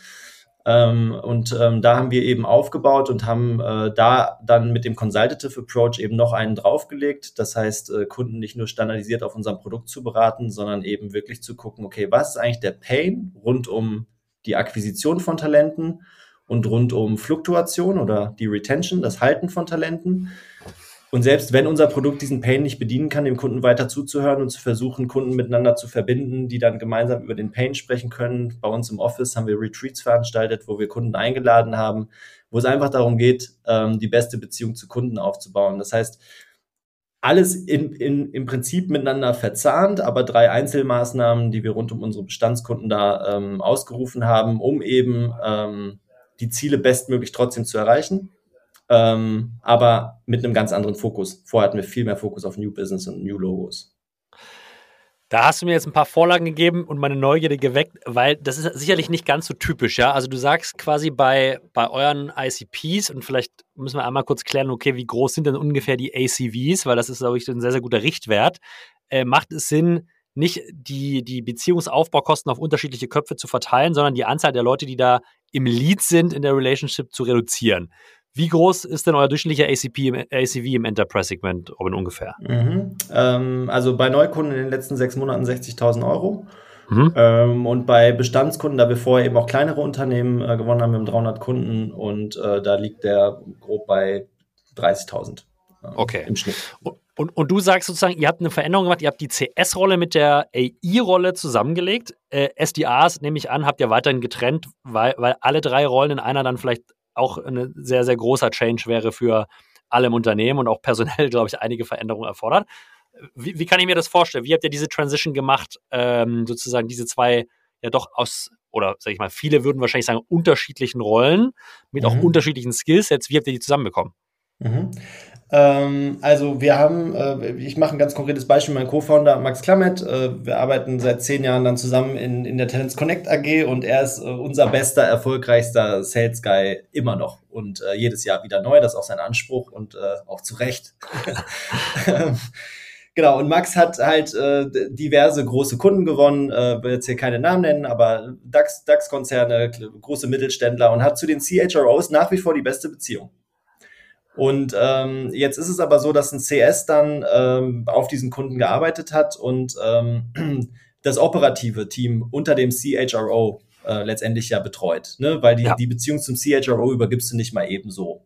Ähm, und ähm, da haben wir eben aufgebaut und haben äh, da dann mit dem Consultative Approach eben noch einen draufgelegt. Das heißt, äh, Kunden nicht nur standardisiert auf unserem Produkt zu beraten, sondern eben wirklich zu gucken, okay, was ist eigentlich der Pain rund um die Akquisition von Talenten und rund um Fluktuation oder die Retention, das Halten von Talenten. Und selbst wenn unser Produkt diesen Pain nicht bedienen kann, dem Kunden weiter zuzuhören und zu versuchen, Kunden miteinander zu verbinden, die dann gemeinsam über den Pain sprechen können. Bei uns im Office haben wir Retreats veranstaltet, wo wir Kunden eingeladen haben, wo es einfach darum geht, ähm, die beste Beziehung zu Kunden aufzubauen. Das heißt, alles in, in, im Prinzip miteinander verzahnt, aber drei Einzelmaßnahmen, die wir rund um unsere Bestandskunden da ähm, ausgerufen haben, um eben ähm, die Ziele bestmöglich trotzdem zu erreichen, ähm, aber mit einem ganz anderen Fokus. Vorher hatten wir viel mehr Fokus auf New Business und New Logos. Da hast du mir jetzt ein paar Vorlagen gegeben und meine Neugierde geweckt, weil das ist sicherlich nicht ganz so typisch, ja. Also du sagst quasi bei, bei euren ICPs und vielleicht müssen wir einmal kurz klären, okay, wie groß sind denn ungefähr die ACVs, weil das ist, glaube ich, ein sehr, sehr guter Richtwert. Äh, macht es Sinn, nicht die, die Beziehungsaufbaukosten auf unterschiedliche Köpfe zu verteilen, sondern die Anzahl der Leute, die da im Lead sind in der Relationship zu reduzieren. Wie groß ist denn euer durchschnittlicher ACP im, ACV im Enterprise-Segment, Robin, ungefähr? Mhm. Ähm, also bei Neukunden in den letzten sechs Monaten 60.000 Euro. Mhm. Ähm, und bei Bestandskunden, da wir vorher eben auch kleinere Unternehmen äh, gewonnen haben, wir haben 300 Kunden und äh, da liegt der grob bei 30.000 äh, okay. im Schnitt. Und, und, du sagst sozusagen, ihr habt eine Veränderung gemacht, ihr habt die CS-Rolle mit der AI-Rolle zusammengelegt. Äh, SDAs, nehme ich an, habt ihr weiterhin getrennt, weil, weil alle drei Rollen in einer dann vielleicht auch ein sehr, sehr großer Change wäre für alle im Unternehmen und auch personell, (laughs) glaube ich, einige Veränderungen erfordert. Wie, wie, kann ich mir das vorstellen? Wie habt ihr diese Transition gemacht, ähm, sozusagen diese zwei ja doch aus, oder sag ich mal, viele würden wahrscheinlich sagen, unterschiedlichen Rollen mit mhm. auch unterschiedlichen Skillsets. Wie habt ihr die zusammenbekommen? Mhm. Ähm, also wir haben, äh, ich mache ein ganz konkretes Beispiel, mein Co-Founder Max Klammet, äh, wir arbeiten seit zehn Jahren dann zusammen in, in der Talents Connect AG und er ist äh, unser bester, erfolgreichster Sales Guy immer noch und äh, jedes Jahr wieder neu, das ist auch sein Anspruch und äh, auch zu Recht. (laughs) (laughs) Genau, und Max hat halt äh, diverse große Kunden gewonnen, äh, will jetzt hier keine Namen nennen, aber DAX, DAX-Konzerne, große Mittelständler und hat zu den CHROs nach wie vor die beste Beziehung. Und ähm, jetzt ist es aber so, dass ein CS dann ähm, auf diesen Kunden gearbeitet hat und ähm, (clears throat) das operative Team unter dem CHRO äh, letztendlich ja betreut, ne? weil die, ja. die Beziehung zum CHRO übergibst du nicht mal ebenso.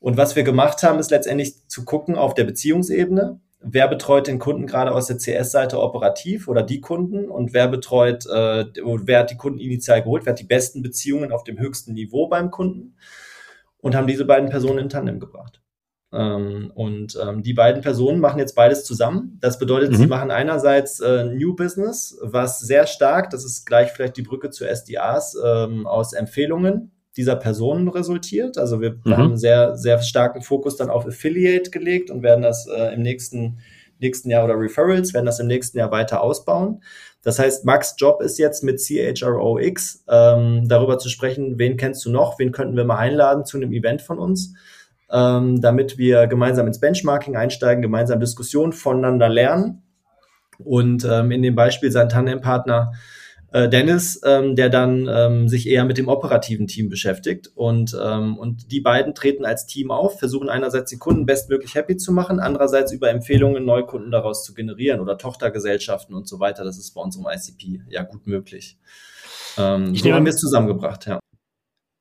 Und was wir gemacht haben, ist letztendlich zu gucken auf der Beziehungsebene, wer betreut den Kunden gerade aus der CS-Seite operativ oder die Kunden und wer betreut, äh, wer hat die Kunden initial geholt, wer hat die besten Beziehungen auf dem höchsten Niveau beim Kunden und haben diese beiden Personen in Tandem gebracht. Ähm, und ähm, die beiden Personen machen jetzt beides zusammen. Das bedeutet, mhm. sie machen einerseits äh, New Business, was sehr stark, das ist gleich vielleicht die Brücke zu SDAs, ähm, aus Empfehlungen dieser Personen resultiert. Also wir mhm. haben sehr, sehr starken Fokus dann auf Affiliate gelegt und werden das äh, im nächsten, nächsten Jahr oder Referrals, werden das im nächsten Jahr weiter ausbauen. Das heißt, Max Job ist jetzt mit CHROX ähm, darüber zu sprechen, wen kennst du noch, wen könnten wir mal einladen zu einem Event von uns, ähm, damit wir gemeinsam ins Benchmarking einsteigen, gemeinsam Diskussionen voneinander lernen und ähm, in dem Beispiel sein Tandempartner äh, Dennis, ähm, der dann ähm, sich eher mit dem operativen Team beschäftigt. Und, ähm, und die beiden treten als Team auf, versuchen einerseits die Kunden bestmöglich happy zu machen, andererseits über Empfehlungen Neukunden daraus zu generieren oder Tochtergesellschaften und so weiter. Das ist bei unserem ICP ja gut möglich. Ähm, so haben wir es zusammengebracht, ja.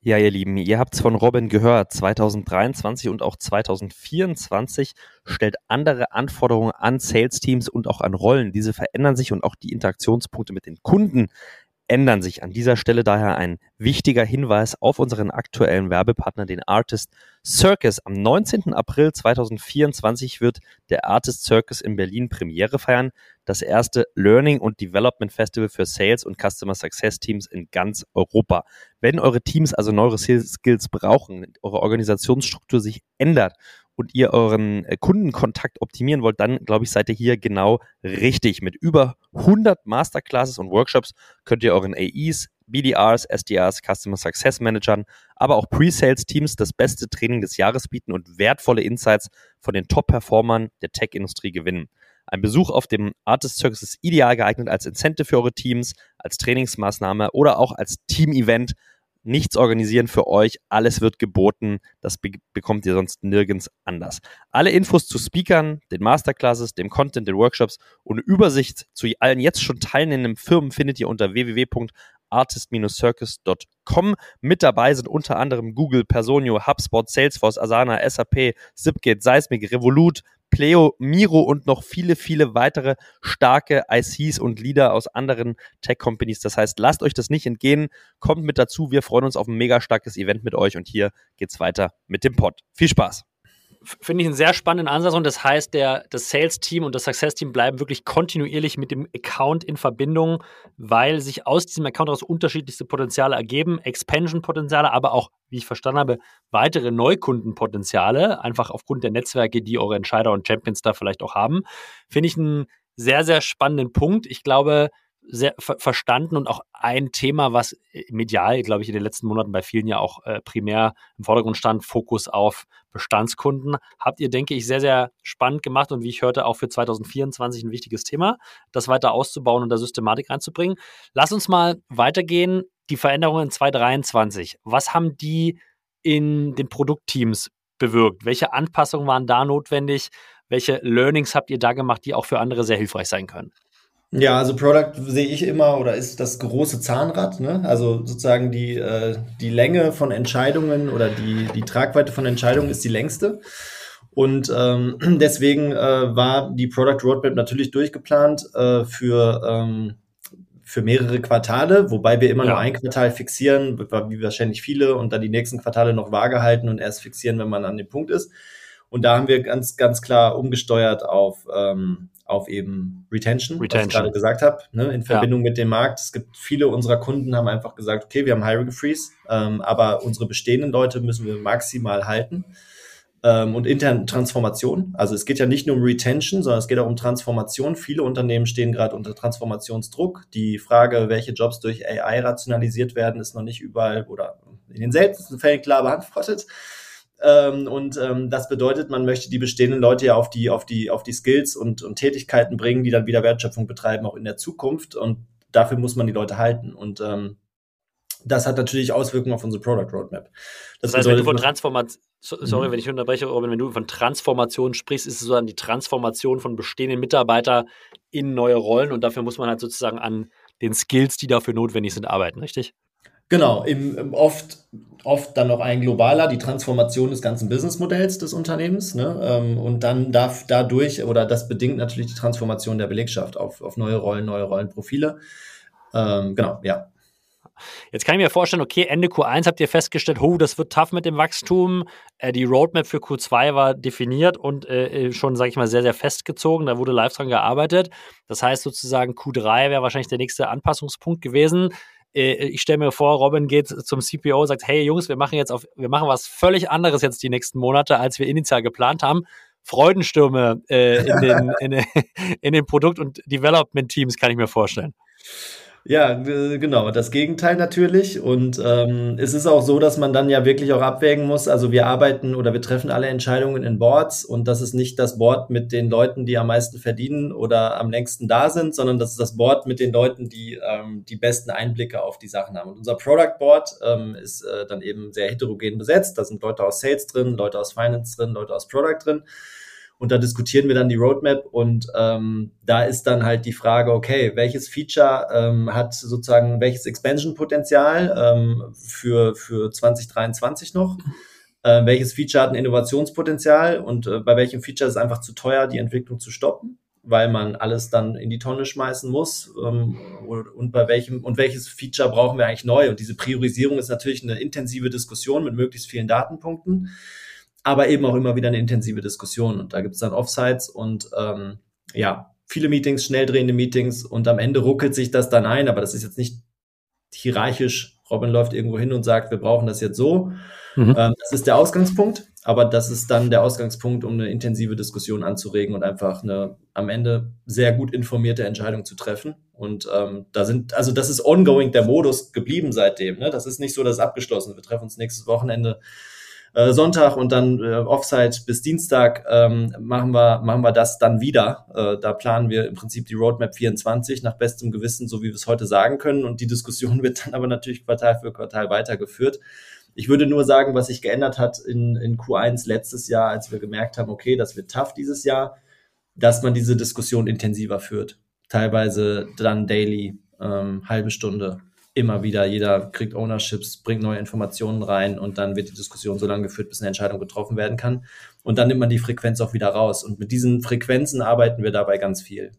Ja, ihr Lieben, ihr habt es von Robin gehört. 2023 und auch 2024 stellt andere Anforderungen an Sales-Teams und auch an Rollen. Diese verändern sich und auch die Interaktionspunkte mit den Kunden ändern sich. An dieser Stelle daher ein wichtiger Hinweis auf unseren aktuellen Werbepartner, den Artist Circus. Am 19. April 2024 wird der Artist Circus in Berlin Premiere feiern. Das erste Learning und Development Festival für Sales und Customer Success Teams in ganz Europa. Wenn eure Teams also neue Skills brauchen, eure Organisationsstruktur sich ändert und ihr euren äh, Kundenkontakt optimieren wollt, dann glaube ich, seid ihr hier genau richtig. Mit über 100 Masterclasses und Workshops könnt ihr euren AEs BDRs, SDRs, Customer Success Managern, aber auch Pre-Sales-Teams das beste Training des Jahres bieten und wertvolle Insights von den Top-Performern der Tech-Industrie gewinnen. Ein Besuch auf dem Artist Circus ist ideal geeignet als Incentive für eure Teams, als Trainingsmaßnahme oder auch als Team-Event. Nichts organisieren für euch, alles wird geboten. Das be bekommt ihr sonst nirgends anders. Alle Infos zu Speakern, den Masterclasses, dem Content, den Workshops und Übersicht zu allen jetzt schon teilnehmenden Firmen findet ihr unter www.artist-circus.com. Mit dabei sind unter anderem Google, Personio, HubSpot, Salesforce, Asana, SAP, Zipgate, Seismic, Revolut, Pleo, Miro und noch viele, viele weitere starke ICs und Leader aus anderen Tech-Companies. Das heißt, lasst euch das nicht entgehen, kommt mit dazu. Wir freuen uns auf ein mega starkes Event mit euch und hier geht's weiter mit dem Pod. Viel Spaß! Finde ich einen sehr spannenden Ansatz und das heißt, der, das Sales-Team und das Success-Team bleiben wirklich kontinuierlich mit dem Account in Verbindung, weil sich aus diesem Account heraus unterschiedlichste Potenziale ergeben, Expansion-Potenziale, aber auch, wie ich verstanden habe, weitere Neukundenpotenziale, einfach aufgrund der Netzwerke, die eure Entscheider und Champions da vielleicht auch haben. Finde ich einen sehr, sehr spannenden Punkt. Ich glaube, sehr ver verstanden und auch ein Thema, was äh, medial, glaube ich, in den letzten Monaten bei vielen ja auch äh, primär im Vordergrund stand, Fokus auf Bestandskunden. Habt ihr, denke ich, sehr, sehr spannend gemacht und wie ich hörte, auch für 2024 ein wichtiges Thema, das weiter auszubauen und da Systematik reinzubringen. Lass uns mal weitergehen. Die Veränderungen in 2023. Was haben die in den Produktteams bewirkt? Welche Anpassungen waren da notwendig? Welche Learnings habt ihr da gemacht, die auch für andere sehr hilfreich sein können? Ja, also Product sehe ich immer oder ist das große Zahnrad, ne? Also sozusagen die, äh, die Länge von Entscheidungen oder die, die Tragweite von Entscheidungen ist die längste. Und ähm, (clears throat) deswegen äh, war die Product Roadmap natürlich durchgeplant äh, für, ähm, für mehrere Quartale, wobei wir immer ja. nur ein Quartal fixieren, wie wahrscheinlich viele, und dann die nächsten Quartale noch vage halten und erst fixieren, wenn man an dem Punkt ist. Und da haben wir ganz, ganz klar umgesteuert auf, ähm, auf eben Retention, Retention. was ich gerade gesagt habe, ne, in Verbindung ja. mit dem Markt. Es gibt viele unserer Kunden haben einfach gesagt, okay, wir haben Hiring Freeze, ähm, aber unsere bestehenden Leute müssen wir maximal halten. Ähm, und interne Transformation. Also es geht ja nicht nur um Retention, sondern es geht auch um Transformation. Viele Unternehmen stehen gerade unter Transformationsdruck. Die Frage, welche Jobs durch AI rationalisiert werden, ist noch nicht überall oder in den seltensten Fällen klar beantwortet. Ähm, und ähm, das bedeutet, man möchte die bestehenden Leute ja auf die, auf die, auf die Skills und, und Tätigkeiten bringen, die dann wieder Wertschöpfung betreiben, auch in der Zukunft. Und dafür muss man die Leute halten. Und ähm, das hat natürlich Auswirkungen auf unsere Product Roadmap. Das, das heißt, wenn du von Transformation, sorry, mhm. wenn ich unterbreche, Robin, wenn du von Transformation sprichst, ist es sozusagen die Transformation von bestehenden Mitarbeitern in neue Rollen und dafür muss man halt sozusagen an den Skills, die dafür notwendig sind, arbeiten, richtig? Genau, im, im oft, oft dann noch ein globaler, die Transformation des ganzen Businessmodells des Unternehmens. Ne? Ähm, und dann darf dadurch, oder das bedingt natürlich die Transformation der Belegschaft auf, auf neue Rollen, neue Rollenprofile. Ähm, genau, ja. Jetzt kann ich mir vorstellen, okay, Ende Q1 habt ihr festgestellt, oh, das wird tough mit dem Wachstum. Äh, die Roadmap für Q2 war definiert und äh, schon, sage ich mal, sehr, sehr festgezogen. Da wurde live dran gearbeitet. Das heißt sozusagen, Q3 wäre wahrscheinlich der nächste Anpassungspunkt gewesen. Äh, ich stelle mir vor, Robin geht zum CPO und sagt, hey Jungs, wir machen jetzt auf, wir machen was völlig anderes jetzt die nächsten Monate, als wir initial geplant haben. Freudenstürme äh, in, den, (laughs) in, in den Produkt- und Development-Teams kann ich mir vorstellen. Ja, genau, das Gegenteil natürlich. Und ähm, es ist auch so, dass man dann ja wirklich auch abwägen muss. Also wir arbeiten oder wir treffen alle Entscheidungen in Boards und das ist nicht das Board mit den Leuten, die am meisten verdienen oder am längsten da sind, sondern das ist das Board mit den Leuten, die ähm, die besten Einblicke auf die Sachen haben. Und unser Product Board ähm, ist äh, dann eben sehr heterogen besetzt. Da sind Leute aus Sales drin, Leute aus Finance drin, Leute aus Product drin. Und da diskutieren wir dann die Roadmap und ähm, da ist dann halt die Frage, okay, welches Feature ähm, hat sozusagen welches Expansion-Potenzial ähm, für, für 2023 noch? Äh, welches Feature hat ein Innovationspotenzial und äh, bei welchem Feature ist es einfach zu teuer, die Entwicklung zu stoppen? weil man alles dann in die Tonne schmeißen muss ähm, und bei welchem und welches Feature brauchen wir eigentlich neu und diese Priorisierung ist natürlich eine intensive Diskussion mit möglichst vielen Datenpunkten aber eben auch immer wieder eine intensive Diskussion. Und da gibt es dann Offsites und ähm, ja, viele Meetings, schnell drehende Meetings und am Ende ruckelt sich das dann ein, aber das ist jetzt nicht hierarchisch. Robin läuft irgendwo hin und sagt, wir brauchen das jetzt so. Mhm. Ähm, das ist der Ausgangspunkt. aber das ist dann der Ausgangspunkt, um eine intensive Diskussion anzuregen und einfach eine am Ende sehr gut informierte Entscheidung zu treffen. Und ähm, da sind, also das ist ongoing der Modus geblieben seitdem. Ne? Das ist nicht so, dass es abgeschlossen ist. Wir treffen uns nächstes Wochenende äh, Sonntag und dann äh, Offside bis Dienstag ähm, machen wir machen wir das dann wieder. Äh, da planen wir im Prinzip die Roadmap 24 nach bestem Gewissen, so wie wir es heute sagen können. Und die Diskussion (laughs) wird dann aber natürlich Quartal für Quartal weitergeführt. Ich würde nur sagen, was sich geändert hat in, in Q1 letztes Jahr, als wir gemerkt haben, okay, das wird tough dieses Jahr, dass man diese Diskussion intensiver führt. Teilweise dann daily, ähm, halbe Stunde, immer wieder. Jeder kriegt Ownerships, bringt neue Informationen rein und dann wird die Diskussion so lange geführt, bis eine Entscheidung getroffen werden kann. Und dann nimmt man die Frequenz auch wieder raus. Und mit diesen Frequenzen arbeiten wir dabei ganz viel.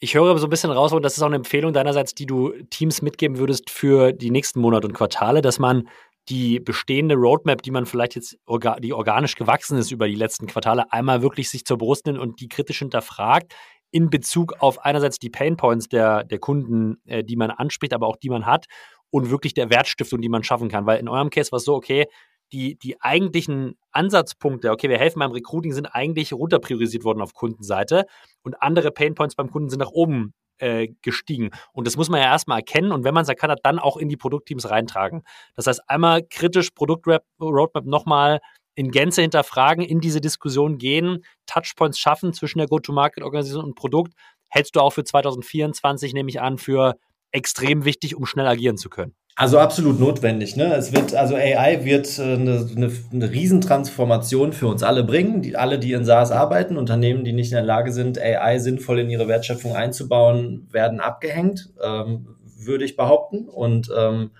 Ich höre so ein bisschen raus, und das ist auch eine Empfehlung deinerseits, die du Teams mitgeben würdest für die nächsten Monate und Quartale, dass man die bestehende Roadmap, die man vielleicht jetzt, die organisch gewachsen ist über die letzten Quartale, einmal wirklich sich zur Brust nimmt und die kritisch hinterfragt in Bezug auf einerseits die Painpoints der, der Kunden, äh, die man anspricht, aber auch die man hat und wirklich der Wertstiftung, die man schaffen kann. Weil in eurem Case war es so, okay, die, die eigentlichen Ansatzpunkte, okay, wir helfen beim Recruiting, sind eigentlich runterpriorisiert worden auf Kundenseite und andere Painpoints beim Kunden sind nach oben äh, gestiegen. Und das muss man ja erstmal erkennen und wenn man es erkannt hat, dann auch in die Produktteams reintragen. Das heißt, einmal kritisch Produktroadmap nochmal in Gänze hinterfragen, in diese Diskussion gehen, Touchpoints schaffen zwischen der Go-to-Market-Organisation und Produkt, hältst du auch für 2024, nehme ich an, für extrem wichtig, um schnell agieren zu können. Also absolut notwendig. Ne? Es wird, also AI wird äh, eine, eine, eine Riesentransformation für uns alle bringen. Die, alle, die in SaaS arbeiten, Unternehmen, die nicht in der Lage sind, AI sinnvoll in ihre Wertschöpfung einzubauen, werden abgehängt, ähm, würde ich behaupten. Und ähm,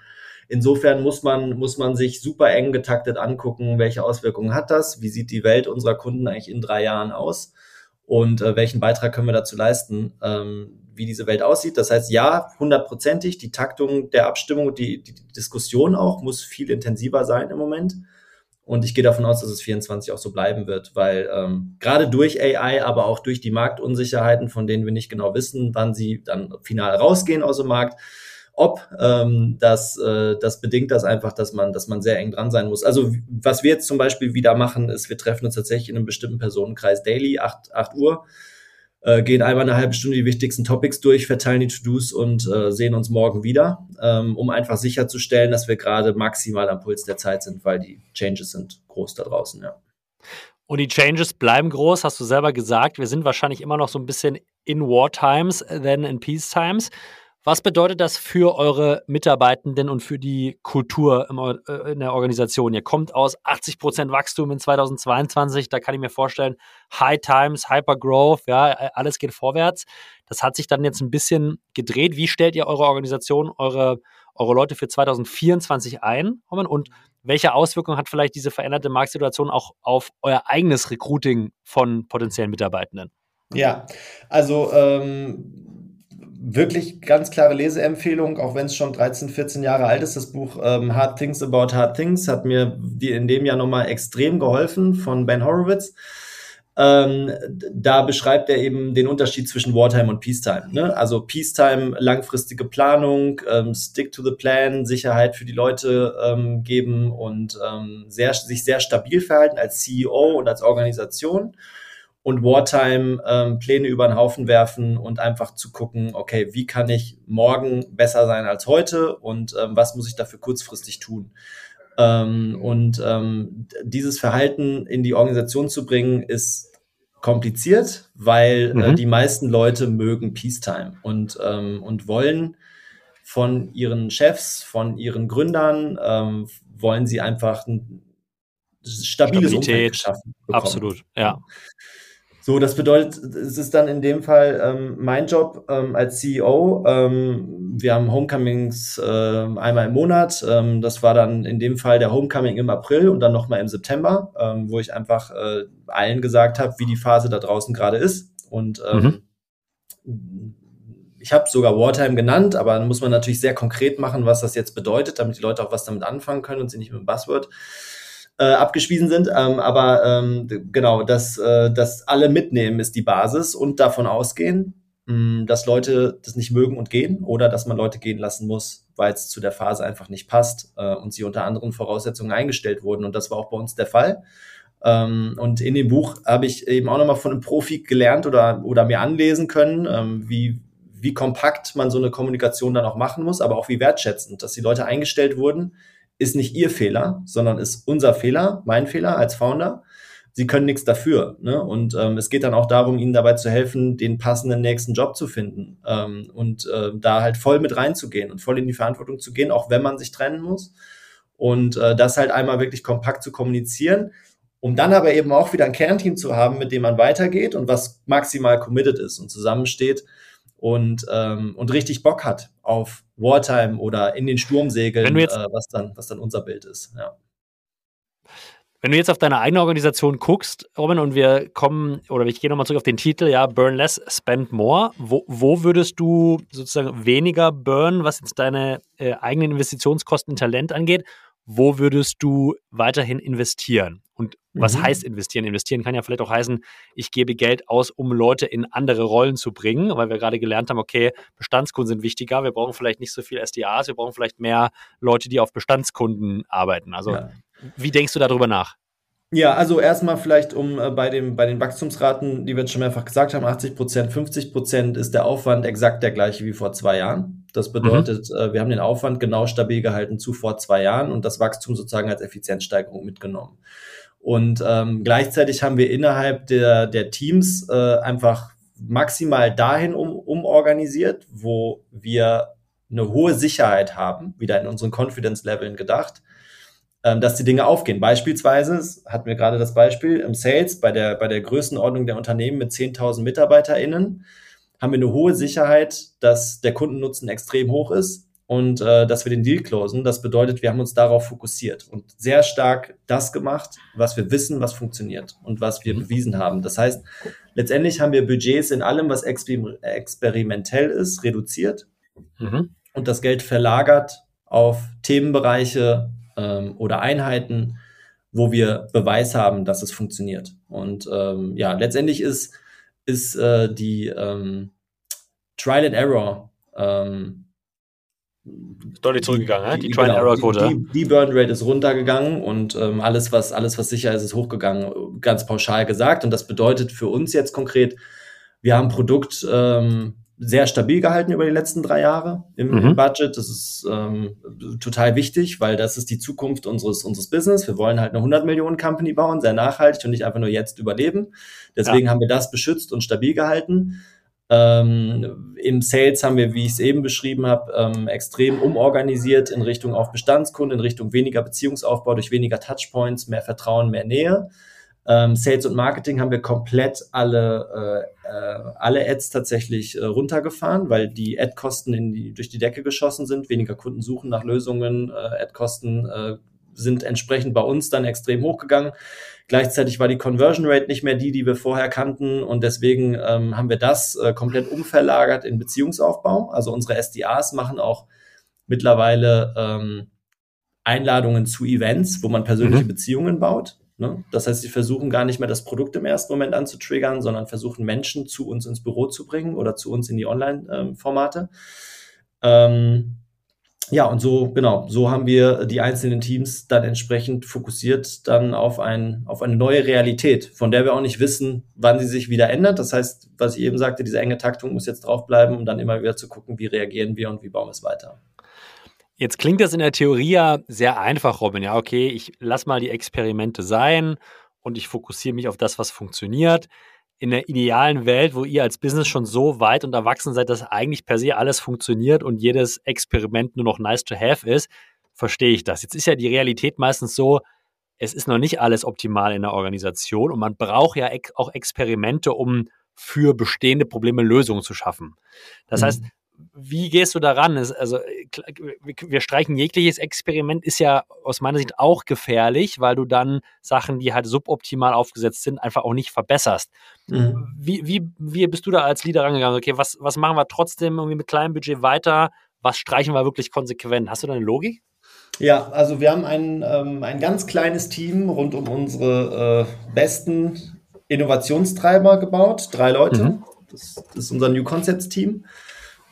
insofern muss man, muss man sich super eng getaktet angucken, welche Auswirkungen hat das, wie sieht die Welt unserer Kunden eigentlich in drei Jahren aus und äh, welchen Beitrag können wir dazu leisten. Ähm, wie diese Welt aussieht. Das heißt, ja, hundertprozentig, die Taktung der Abstimmung, die, die, Diskussion auch muss viel intensiver sein im Moment. Und ich gehe davon aus, dass es 24 auch so bleiben wird, weil ähm, gerade durch AI, aber auch durch die Marktunsicherheiten, von denen wir nicht genau wissen, wann sie dann final rausgehen aus dem Markt, ob ähm, das, äh, das bedingt das einfach, dass man, dass man sehr eng dran sein muss. Also was wir jetzt zum Beispiel wieder machen, ist, wir treffen uns tatsächlich in einem bestimmten Personenkreis daily, 8, 8 Uhr äh, gehen einmal eine halbe Stunde die wichtigsten Topics durch, verteilen die To-Dos und äh, sehen uns morgen wieder, ähm, um einfach sicherzustellen, dass wir gerade maximal am Puls der Zeit sind, weil die Changes sind groß da draußen, ja. Und die Changes bleiben groß, hast du selber gesagt. Wir sind wahrscheinlich immer noch so ein bisschen in War Times than in Peace Times. Was bedeutet das für eure Mitarbeitenden und für die Kultur äh, in der Organisation? Ihr kommt aus 80 Prozent Wachstum in 2022, da kann ich mir vorstellen, High Times, Hyper Growth, ja, alles geht vorwärts. Das hat sich dann jetzt ein bisschen gedreht. Wie stellt ihr eure Organisation, eure, eure Leute für 2024 ein? Und welche Auswirkungen hat vielleicht diese veränderte Marktsituation auch auf euer eigenes Recruiting von potenziellen Mitarbeitenden? Ja, also ähm, wirklich ganz klare Leseempfehlung, auch wenn es schon 13, 14 Jahre alt ist. Das Buch ähm, Hard Things About Hard Things hat mir in dem Jahr nochmal extrem geholfen von Ben Horowitz. Ähm, da beschreibt er eben den Unterschied zwischen Wartime und Peacetime. Ne? Also Peacetime, langfristige Planung, ähm, Stick to the Plan, Sicherheit für die Leute ähm, geben und ähm, sehr, sich sehr stabil verhalten als CEO und als Organisation und Wartime ähm, Pläne über den Haufen werfen und einfach zu gucken, okay, wie kann ich morgen besser sein als heute und ähm, was muss ich dafür kurzfristig tun? Ähm, und ähm, dieses Verhalten in die Organisation zu bringen, ist kompliziert, weil äh, mhm. äh, die meisten Leute mögen Peacetime und, ähm, und wollen von ihren Chefs, von ihren Gründern, ähm, wollen sie einfach ein stabiles Stabilität. Umfeld schaffen. Bekommen. Absolut, ja. So, das bedeutet, es ist dann in dem Fall ähm, mein Job ähm, als CEO. Ähm, wir haben Homecomings äh, einmal im Monat. Ähm, das war dann in dem Fall der Homecoming im April und dann nochmal im September, ähm, wo ich einfach äh, allen gesagt habe, wie die Phase da draußen gerade ist. Und ähm, mhm. ich habe sogar Wartime genannt, aber dann muss man natürlich sehr konkret machen, was das jetzt bedeutet, damit die Leute auch was damit anfangen können und sie nicht mit dem Buzzword äh, abgespiesen sind. Ähm, aber ähm, genau, dass, äh, dass alle mitnehmen ist die Basis und davon ausgehen, mh, dass Leute das nicht mögen und gehen oder dass man Leute gehen lassen muss, weil es zu der Phase einfach nicht passt äh, und sie unter anderen Voraussetzungen eingestellt wurden. Und das war auch bei uns der Fall. Ähm, und in dem Buch habe ich eben auch nochmal von einem Profi gelernt oder, oder mir anlesen können, ähm, wie, wie kompakt man so eine Kommunikation dann auch machen muss, aber auch wie wertschätzend, dass die Leute eingestellt wurden, ist nicht ihr Fehler, sondern ist unser Fehler, mein Fehler als Founder. Sie können nichts dafür. Ne? Und ähm, es geht dann auch darum, ihnen dabei zu helfen, den passenden nächsten Job zu finden ähm, und äh, da halt voll mit reinzugehen und voll in die Verantwortung zu gehen, auch wenn man sich trennen muss. Und äh, das halt einmal wirklich kompakt zu kommunizieren, um dann aber eben auch wieder ein Kernteam zu haben, mit dem man weitergeht und was maximal committed ist und zusammensteht und, ähm, und richtig Bock hat auf Wartime oder in den Sturmsegeln, jetzt, äh, was, dann, was dann unser Bild ist. Ja. Wenn du jetzt auf deine eigene Organisation guckst, Robin, und wir kommen, oder ich gehe nochmal zurück auf den Titel, ja, Burn Less, Spend More, wo, wo würdest du sozusagen weniger burn, was jetzt deine äh, eigenen Investitionskosten in Talent angeht? Wo würdest du weiterhin investieren? Und was mhm. heißt investieren? Investieren kann ja vielleicht auch heißen, ich gebe Geld aus, um Leute in andere Rollen zu bringen, weil wir gerade gelernt haben, okay, Bestandskunden sind wichtiger, wir brauchen vielleicht nicht so viel SDAs, wir brauchen vielleicht mehr Leute, die auf Bestandskunden arbeiten. Also ja. wie denkst du darüber nach? Ja, also erstmal vielleicht um äh, bei, dem, bei den Wachstumsraten, die wir jetzt schon mehrfach gesagt haben, 80 Prozent, 50 Prozent ist der Aufwand exakt der gleiche wie vor zwei Jahren. Das bedeutet, mhm. äh, wir haben den Aufwand genau stabil gehalten zu vor zwei Jahren und das Wachstum sozusagen als Effizienzsteigerung mitgenommen. Und ähm, gleichzeitig haben wir innerhalb der, der Teams äh, einfach maximal dahin um, umorganisiert, wo wir eine hohe Sicherheit haben, wieder in unseren Confidence-Leveln gedacht, ähm, dass die Dinge aufgehen. Beispielsweise, hatten wir gerade das Beispiel, im Sales, bei der, bei der Größenordnung der Unternehmen mit 10.000 MitarbeiterInnen, haben wir eine hohe Sicherheit, dass der Kundennutzen extrem hoch ist und äh, dass wir den Deal closen. Das bedeutet, wir haben uns darauf fokussiert und sehr stark das gemacht, was wir wissen, was funktioniert und was wir mhm. bewiesen haben. Das heißt, letztendlich haben wir Budgets in allem, was exper experimentell ist, reduziert mhm. und das Geld verlagert auf Themenbereiche ähm, oder Einheiten, wo wir Beweis haben, dass es funktioniert. Und ähm, ja, letztendlich ist, ist äh, die ähm, Trial and Error ähm, deutlich zurückgegangen, die, die, die Trial-Error-Quote. Die, die, Burn Rate ist runtergegangen und ähm, alles, was, alles, was sicher ist, ist hochgegangen, ganz pauschal gesagt. Und das bedeutet für uns jetzt konkret, wir haben ein Produkt ähm, sehr stabil gehalten über die letzten drei Jahre im, mhm. im Budget. Das ist ähm, total wichtig, weil das ist die Zukunft unseres, unseres Business. Wir wollen halt eine 100 Millionen Company bauen, sehr nachhaltig und nicht einfach nur jetzt überleben. Deswegen ja. haben wir das beschützt und stabil gehalten. Ähm, Im Sales haben wir, wie ich es eben beschrieben habe, ähm, extrem umorganisiert in Richtung auf Bestandskunden, in Richtung weniger Beziehungsaufbau durch weniger Touchpoints, mehr Vertrauen, mehr Nähe. Ähm, Sales und Marketing haben wir komplett alle, äh, äh, alle Ads tatsächlich äh, runtergefahren, weil die Ad-Kosten die, durch die Decke geschossen sind. Weniger Kunden suchen nach Lösungen. Äh, Ad-Kosten äh, sind entsprechend bei uns dann extrem hochgegangen. Gleichzeitig war die Conversion Rate nicht mehr die, die wir vorher kannten und deswegen ähm, haben wir das äh, komplett umverlagert in Beziehungsaufbau. Also unsere SDAs machen auch mittlerweile ähm, Einladungen zu Events, wo man persönliche mhm. Beziehungen baut. Ne? Das heißt, sie versuchen gar nicht mehr das Produkt im ersten Moment anzutriggern, sondern versuchen Menschen zu uns ins Büro zu bringen oder zu uns in die Online-Formate. Ähm, ja, und so, genau, so haben wir die einzelnen Teams dann entsprechend fokussiert dann auf, ein, auf eine neue Realität, von der wir auch nicht wissen, wann sie sich wieder ändert. Das heißt, was ich eben sagte, diese enge Taktung muss jetzt draufbleiben, um dann immer wieder zu gucken, wie reagieren wir und wie bauen wir es weiter. Jetzt klingt das in der Theorie ja sehr einfach, Robin. Ja, okay, ich lass mal die Experimente sein und ich fokussiere mich auf das, was funktioniert in der idealen Welt, wo ihr als Business schon so weit und erwachsen seid, dass eigentlich per se alles funktioniert und jedes Experiment nur noch nice to have ist, verstehe ich das. Jetzt ist ja die Realität meistens so, es ist noch nicht alles optimal in der Organisation und man braucht ja auch Experimente, um für bestehende Probleme Lösungen zu schaffen. Das mhm. heißt, wie gehst du daran? Also wir streichen jegliches Experiment, ist ja aus meiner Sicht auch gefährlich, weil du dann Sachen, die halt suboptimal aufgesetzt sind, einfach auch nicht verbesserst. Mhm. Wie, wie, wie bist du da als Leader rangegangen? Okay, was, was machen wir trotzdem irgendwie mit kleinem Budget weiter? Was streichen wir wirklich konsequent? Hast du da eine Logik? Ja, also wir haben ein, ähm, ein ganz kleines Team rund um unsere äh, besten Innovationstreiber gebaut, drei Leute. Mhm Das, das ist unser New Concepts Team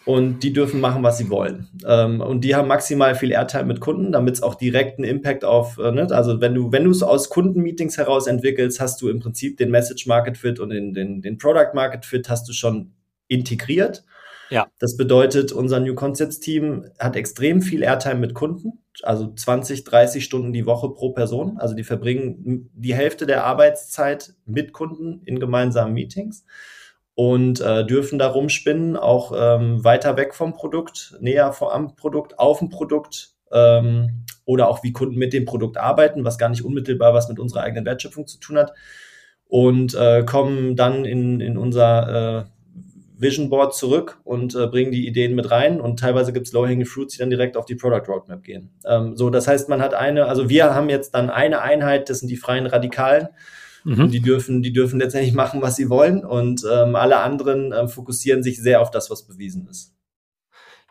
und die dürfen machen, was sie wollen. Ähm, und die haben maximal viel Airtime mit Kunden, damit es auch direkt einen Impact auf, äh, ne? also wenn du, wenn du es aus Kundenmeetings heraus entwickelst, hast du im Prinzip den Message Market Fit und den, den, den Product Market Fit hast du schon integriert. Ja. Das bedeutet, unser New Concepts Team hat extrem viel Airtime mit Kunden, also 20, 30 Stunden die Woche pro Person. Also die verbringen die Hälfte der Arbeitszeit mit Kunden in gemeinsamen Meetings und äh, dürfen da rumspinnen, auch ähm, weiter weg vom Produkt, näher vor, am Produkt, auf dem Produkt ähm, oder auch wie Kunden mit dem Produkt arbeiten, was gar nicht unmittelbar was mit unserer eigenen Wertschöpfung zu tun hat. Und äh, kommen dann in, in unser äh, Vision Board zurück und äh, bringen die Ideen mit rein. Und teilweise gibt es Low-Hanging Fruits, die dann direkt auf die Product Roadmap gehen. Ähm, so, das heißt, man hat eine, also wir haben jetzt dann eine Einheit, das sind die freien Radikalen, Mhm. Die dürfen, die dürfen letztendlich machen, was sie wollen und ähm, alle anderen ähm, fokussieren sich sehr auf das, was bewiesen ist.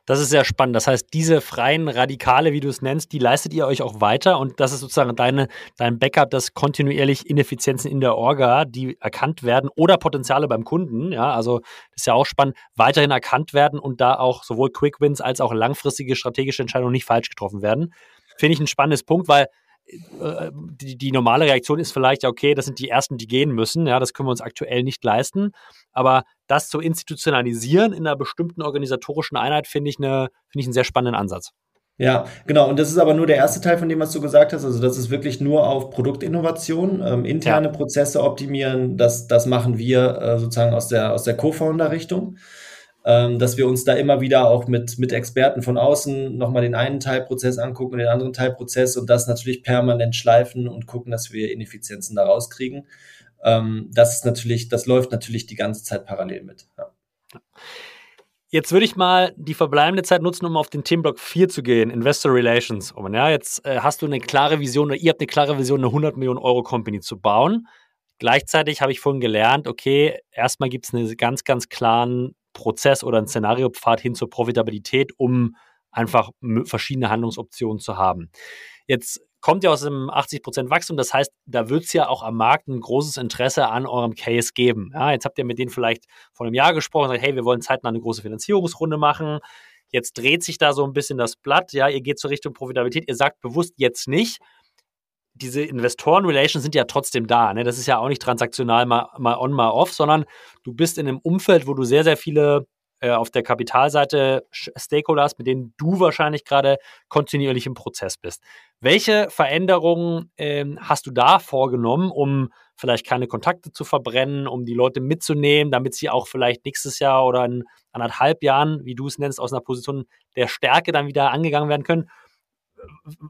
Das ist sehr spannend. Das heißt, diese freien Radikale, wie du es nennst, die leistet ihr euch auch weiter und das ist sozusagen deine, dein Backup, dass kontinuierlich Ineffizienzen in der Orga, die erkannt werden oder Potenziale beim Kunden, ja, also das ist ja auch spannend, weiterhin erkannt werden und da auch sowohl Quick Wins als auch langfristige strategische Entscheidungen nicht falsch getroffen werden. Finde ich ein spannendes Punkt, weil die, die normale Reaktion ist vielleicht, okay, das sind die Ersten, die gehen müssen. Ja, das können wir uns aktuell nicht leisten. Aber das zu institutionalisieren in einer bestimmten organisatorischen Einheit, finde ich, eine, finde ich einen sehr spannenden Ansatz. Ja, genau. Und das ist aber nur der erste Teil von dem, was du gesagt hast. Also das ist wirklich nur auf Produktinnovation, ähm, interne ja. Prozesse optimieren. Das, das machen wir äh, sozusagen aus der, aus der Co-Founder-Richtung ähm, dass wir uns da immer wieder auch mit, mit Experten von außen nochmal den einen Teilprozess angucken und den anderen Teilprozess und das natürlich permanent schleifen und gucken, dass wir Ineffizienzen da rauskriegen. Ähm, das ist natürlich, das läuft natürlich die ganze Zeit parallel mit. Ja. Jetzt würde ich mal die verbleibende Zeit nutzen, um auf den Themenblock 4 zu gehen, Investor Relations. Und ja, jetzt äh, hast du eine klare Vision oder ihr habt eine klare Vision, eine 100 Millionen Euro Company zu bauen. Gleichzeitig habe ich vorhin gelernt, okay, erstmal gibt es einen ganz, ganz klaren Prozess oder ein Szenariopfad hin zur Profitabilität, um einfach verschiedene Handlungsoptionen zu haben. Jetzt kommt ja aus dem 80% Wachstum, das heißt, da wird es ja auch am Markt ein großes Interesse an eurem Case geben. Ja, jetzt habt ihr mit denen vielleicht vor einem Jahr gesprochen, sagt, hey, wir wollen zeitnah eine große Finanzierungsrunde machen. Jetzt dreht sich da so ein bisschen das Blatt, ja, ihr geht zur Richtung Profitabilität, ihr sagt bewusst jetzt nicht, diese Investoren-Relations sind ja trotzdem da. Ne? Das ist ja auch nicht transaktional mal, mal on, mal off, sondern du bist in einem Umfeld, wo du sehr, sehr viele äh, auf der Kapitalseite Stakeholder hast, mit denen du wahrscheinlich gerade kontinuierlich im Prozess bist. Welche Veränderungen ähm, hast du da vorgenommen, um vielleicht keine Kontakte zu verbrennen, um die Leute mitzunehmen, damit sie auch vielleicht nächstes Jahr oder in anderthalb Jahren, wie du es nennst, aus einer Position der Stärke dann wieder angegangen werden können?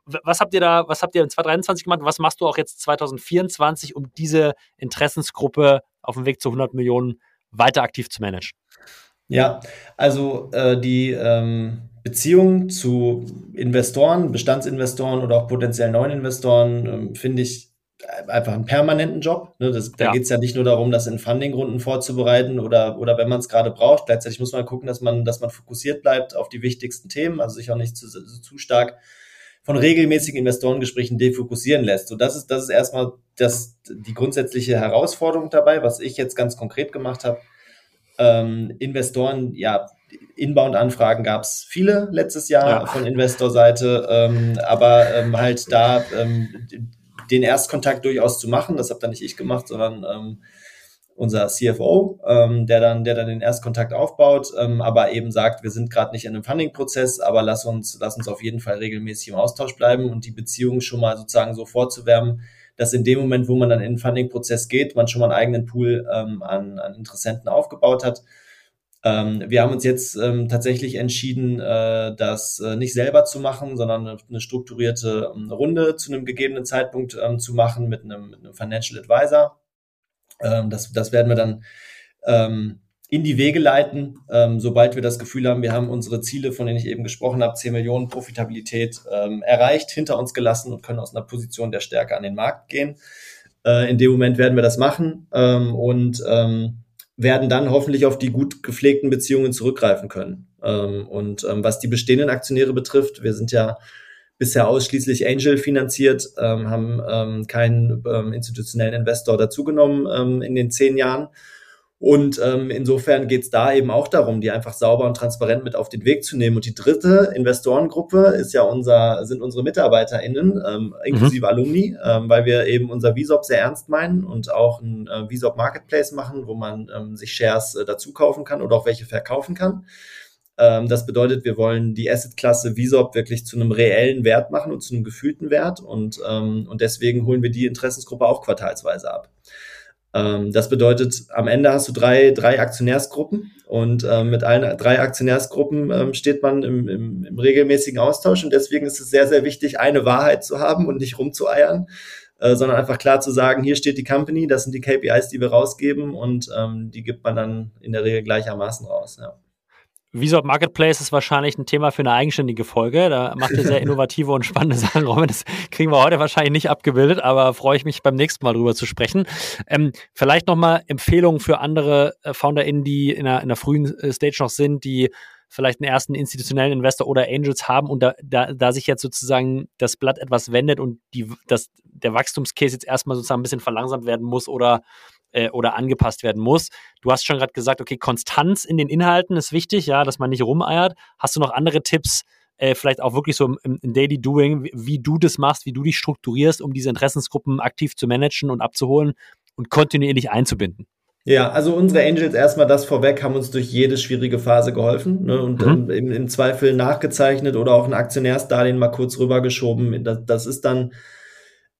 Was habt ihr da, was habt ihr in 2023 gemacht? Was machst du auch jetzt 2024, um diese Interessensgruppe auf dem Weg zu 100 Millionen weiter aktiv zu managen? Ja, also äh, die ähm, Beziehung zu Investoren, Bestandsinvestoren oder auch potenziell neuen Investoren ähm, finde ich einfach einen permanenten Job. Ne? Das, da ja. geht es ja nicht nur darum, das in Fundingrunden vorzubereiten oder, oder wenn man es gerade braucht. Gleichzeitig muss man gucken, dass man, dass man fokussiert bleibt auf die wichtigsten Themen, also sich auch nicht zu, zu stark von regelmäßigen Investorengesprächen defokussieren lässt. So, das ist, das ist erstmal das, die grundsätzliche Herausforderung dabei, was ich jetzt ganz konkret gemacht habe. Ähm, Investoren, ja, Inbound-Anfragen gab es viele letztes Jahr ja. von Investorseite, ähm, aber ähm, halt da ähm, den Erstkontakt durchaus zu machen, das habe dann nicht ich gemacht, sondern ähm, unser CFO, ähm, der dann, der dann den Erstkontakt aufbaut, ähm, aber eben sagt, wir sind gerade nicht in einem Funding-Prozess, aber lass uns, lass uns auf jeden Fall regelmäßig im Austausch bleiben und die Beziehung schon mal sozusagen so vorzuwärmen, dass in dem Moment, wo man dann in den Funding-Prozess geht, man schon mal einen eigenen Pool ähm, an, an Interessenten aufgebaut hat. Ähm, wir haben uns jetzt ähm, tatsächlich entschieden, äh, das äh, nicht selber zu machen, sondern eine, eine strukturierte ähm, Runde zu einem gegebenen Zeitpunkt ähm, zu machen mit einem, mit einem Financial Advisor ähm, das, das werden wir dann ähm, in die Wege leiten, ähm, sobald wir das Gefühl haben, wir haben unsere Ziele, von denen ich eben gesprochen habe, 10 Millionen Profitabilität ähm, erreicht, hinter uns gelassen und können aus einer Position der Stärke an den Markt gehen. Äh, in dem Moment werden wir das machen ähm, und ähm, werden dann hoffentlich auf die gut gepflegten Beziehungen zurückgreifen können. Ähm, und ähm, was die bestehenden Aktionäre betrifft, wir sind ja bisher ausschließlich Angel finanziert, ähm, haben ähm, keinen ähm, institutionellen Investor dazugenommen ähm, in den zehn Jahren. Und ähm, insofern geht es da eben auch darum, die einfach sauber und transparent mit auf den Weg zu nehmen. Und die dritte Investorengruppe ist ja unser, sind unsere MitarbeiterInnen, ähm, inklusive mhm. Alumni, ähm, weil wir eben unser VSOP sehr ernst meinen und auch ein äh, VSOP Marketplace machen, wo man ähm, sich Shares äh, dazu kaufen kann oder auch welche verkaufen kann. Ähm, das bedeutet, wir wollen die Assetklasse VSOP wirklich zu einem reellen Wert machen und zu einem gefühlten Wert und, ähm, und deswegen holen wir die Interessensgruppe auch quartalsweise ab. Ähm, das bedeutet, am Ende hast du drei, drei Aktionärsgruppen und ähm, mit allen drei Aktionärsgruppen ähm, steht man im, im, im, regelmäßigen Austausch und deswegen ist es sehr, sehr wichtig, eine Wahrheit zu haben und nicht rumzueiern, äh, sondern einfach klar zu sagen, hier steht die Company, das sind die KPIs, die wir rausgeben und ähm, die gibt man dann in der Regel gleichermaßen raus. Ja. Visop Marketplace ist wahrscheinlich ein Thema für eine eigenständige Folge. Da macht ihr sehr (laughs) innovative und spannende Sachen, Robin. Das kriegen wir heute wahrscheinlich nicht abgebildet, aber freue ich mich beim nächsten Mal drüber zu sprechen. Ähm, vielleicht nochmal Empfehlungen für andere äh, FounderInnen, die in einer, in einer frühen äh, Stage noch sind, die vielleicht einen ersten institutionellen Investor oder Angels haben und da, da, da sich jetzt sozusagen das Blatt etwas wendet und die, das, der Wachstumscase jetzt erstmal sozusagen ein bisschen verlangsamt werden muss oder äh, oder angepasst werden muss. Du hast schon gerade gesagt, okay, Konstanz in den Inhalten ist wichtig, ja, dass man nicht rumeiert. Hast du noch andere Tipps, äh, vielleicht auch wirklich so im, im, Daily Doing, wie, wie du das machst, wie du dich strukturierst, um diese Interessensgruppen aktiv zu managen und abzuholen und kontinuierlich einzubinden? Ja, also unsere Angels erstmal das vorweg haben uns durch jede schwierige Phase geholfen ne, und mhm. im, im, Zweifel nachgezeichnet oder auch ein Aktionärsdarlehen mal kurz rübergeschoben. Das, das ist dann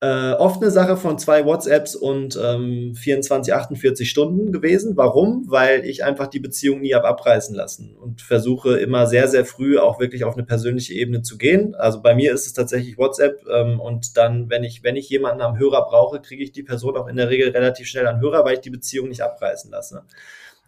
äh, oft eine Sache von zwei WhatsApps und ähm, 24, 48 Stunden gewesen. Warum? Weil ich einfach die Beziehung nie habe abreißen lassen und versuche immer sehr, sehr früh auch wirklich auf eine persönliche Ebene zu gehen. Also bei mir ist es tatsächlich WhatsApp ähm, und dann, wenn ich, wenn ich jemanden am Hörer brauche, kriege ich die Person auch in der Regel relativ schnell an Hörer, weil ich die Beziehung nicht abreißen lasse.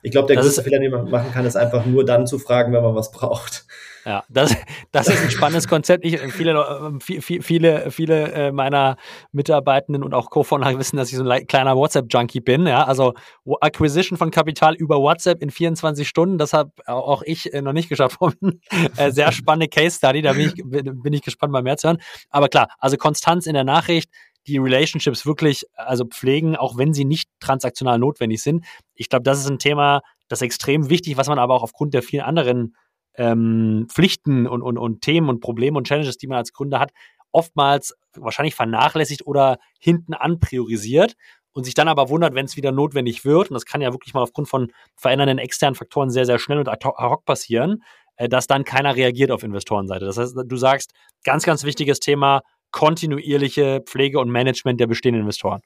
Ich glaube, der das größte Fehler, den man machen kann, ist einfach nur dann zu fragen, wenn man was braucht. Ja, das, das ist ein spannendes Konzept. Ich, viele, äh, viele, viele äh, meiner Mitarbeitenden und auch Co-Founder wissen, dass ich so ein kleiner WhatsApp-Junkie bin. Ja, also Acquisition von Kapital über WhatsApp in 24 Stunden, das habe auch ich äh, noch nicht geschafft. (laughs) Sehr spannende Case Study, da bin ich, bin ich gespannt, mal mehr zu hören. Aber klar, also Konstanz in der Nachricht, die Relationships wirklich also pflegen, auch wenn sie nicht transaktional notwendig sind. Ich glaube, das ist ein Thema, das ist extrem wichtig, was man aber auch aufgrund der vielen anderen ähm, Pflichten und, und, und Themen und Probleme und Challenges, die man als Gründer hat, oftmals wahrscheinlich vernachlässigt oder hinten an priorisiert und sich dann aber wundert, wenn es wieder notwendig wird. Und das kann ja wirklich mal aufgrund von verändernden externen Faktoren sehr, sehr schnell und ad hoc passieren, äh, dass dann keiner reagiert auf Investorenseite. Das heißt, du sagst, ganz, ganz wichtiges Thema, kontinuierliche Pflege und Management der bestehenden Investoren.